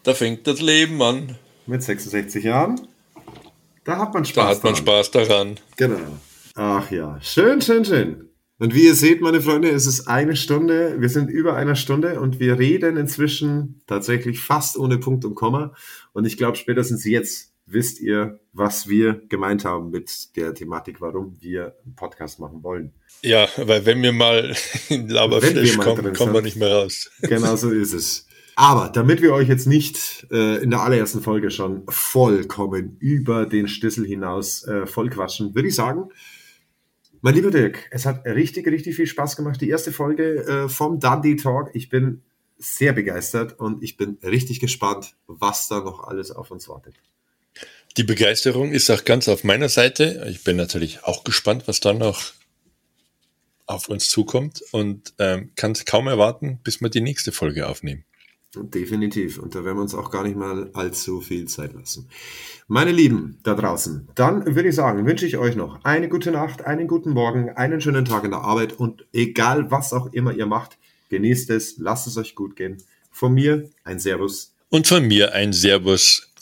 Da fängt das Leben an. Mit 66 Jahren, da hat man Spaß. Da hat man dran. Spaß daran. Genau. Ach ja, schön, schön, schön. Und wie ihr seht, meine Freunde, es ist eine Stunde, wir sind über einer Stunde und wir reden inzwischen tatsächlich fast ohne Punkt und Komma. Und ich glaube, spätestens jetzt wisst ihr, was wir gemeint haben mit der Thematik, warum wir einen Podcast machen wollen. Ja, weil wenn wir mal in Laberflash kommen, kommen wir nicht mehr raus. Genau so ist es. Aber damit wir euch jetzt nicht äh, in der allerersten Folge schon vollkommen über den Schlüssel hinaus äh, vollquatschen, würde ich sagen, mein lieber Dirk, es hat richtig, richtig viel Spaß gemacht. Die erste Folge äh, vom Dundee Talk. Ich bin sehr begeistert und ich bin richtig gespannt, was da noch alles auf uns wartet. Die Begeisterung ist auch ganz auf meiner Seite. Ich bin natürlich auch gespannt, was dann noch auf uns zukommt und ähm, kann es kaum erwarten, bis wir die nächste Folge aufnehmen. Definitiv. Und da werden wir uns auch gar nicht mal allzu viel Zeit lassen. Meine Lieben da draußen, dann würde ich sagen, wünsche ich euch noch eine gute Nacht, einen guten Morgen, einen schönen Tag in der Arbeit und egal was auch immer ihr macht, genießt es, lasst es euch gut gehen. Von mir ein Servus. Und von mir ein Servus.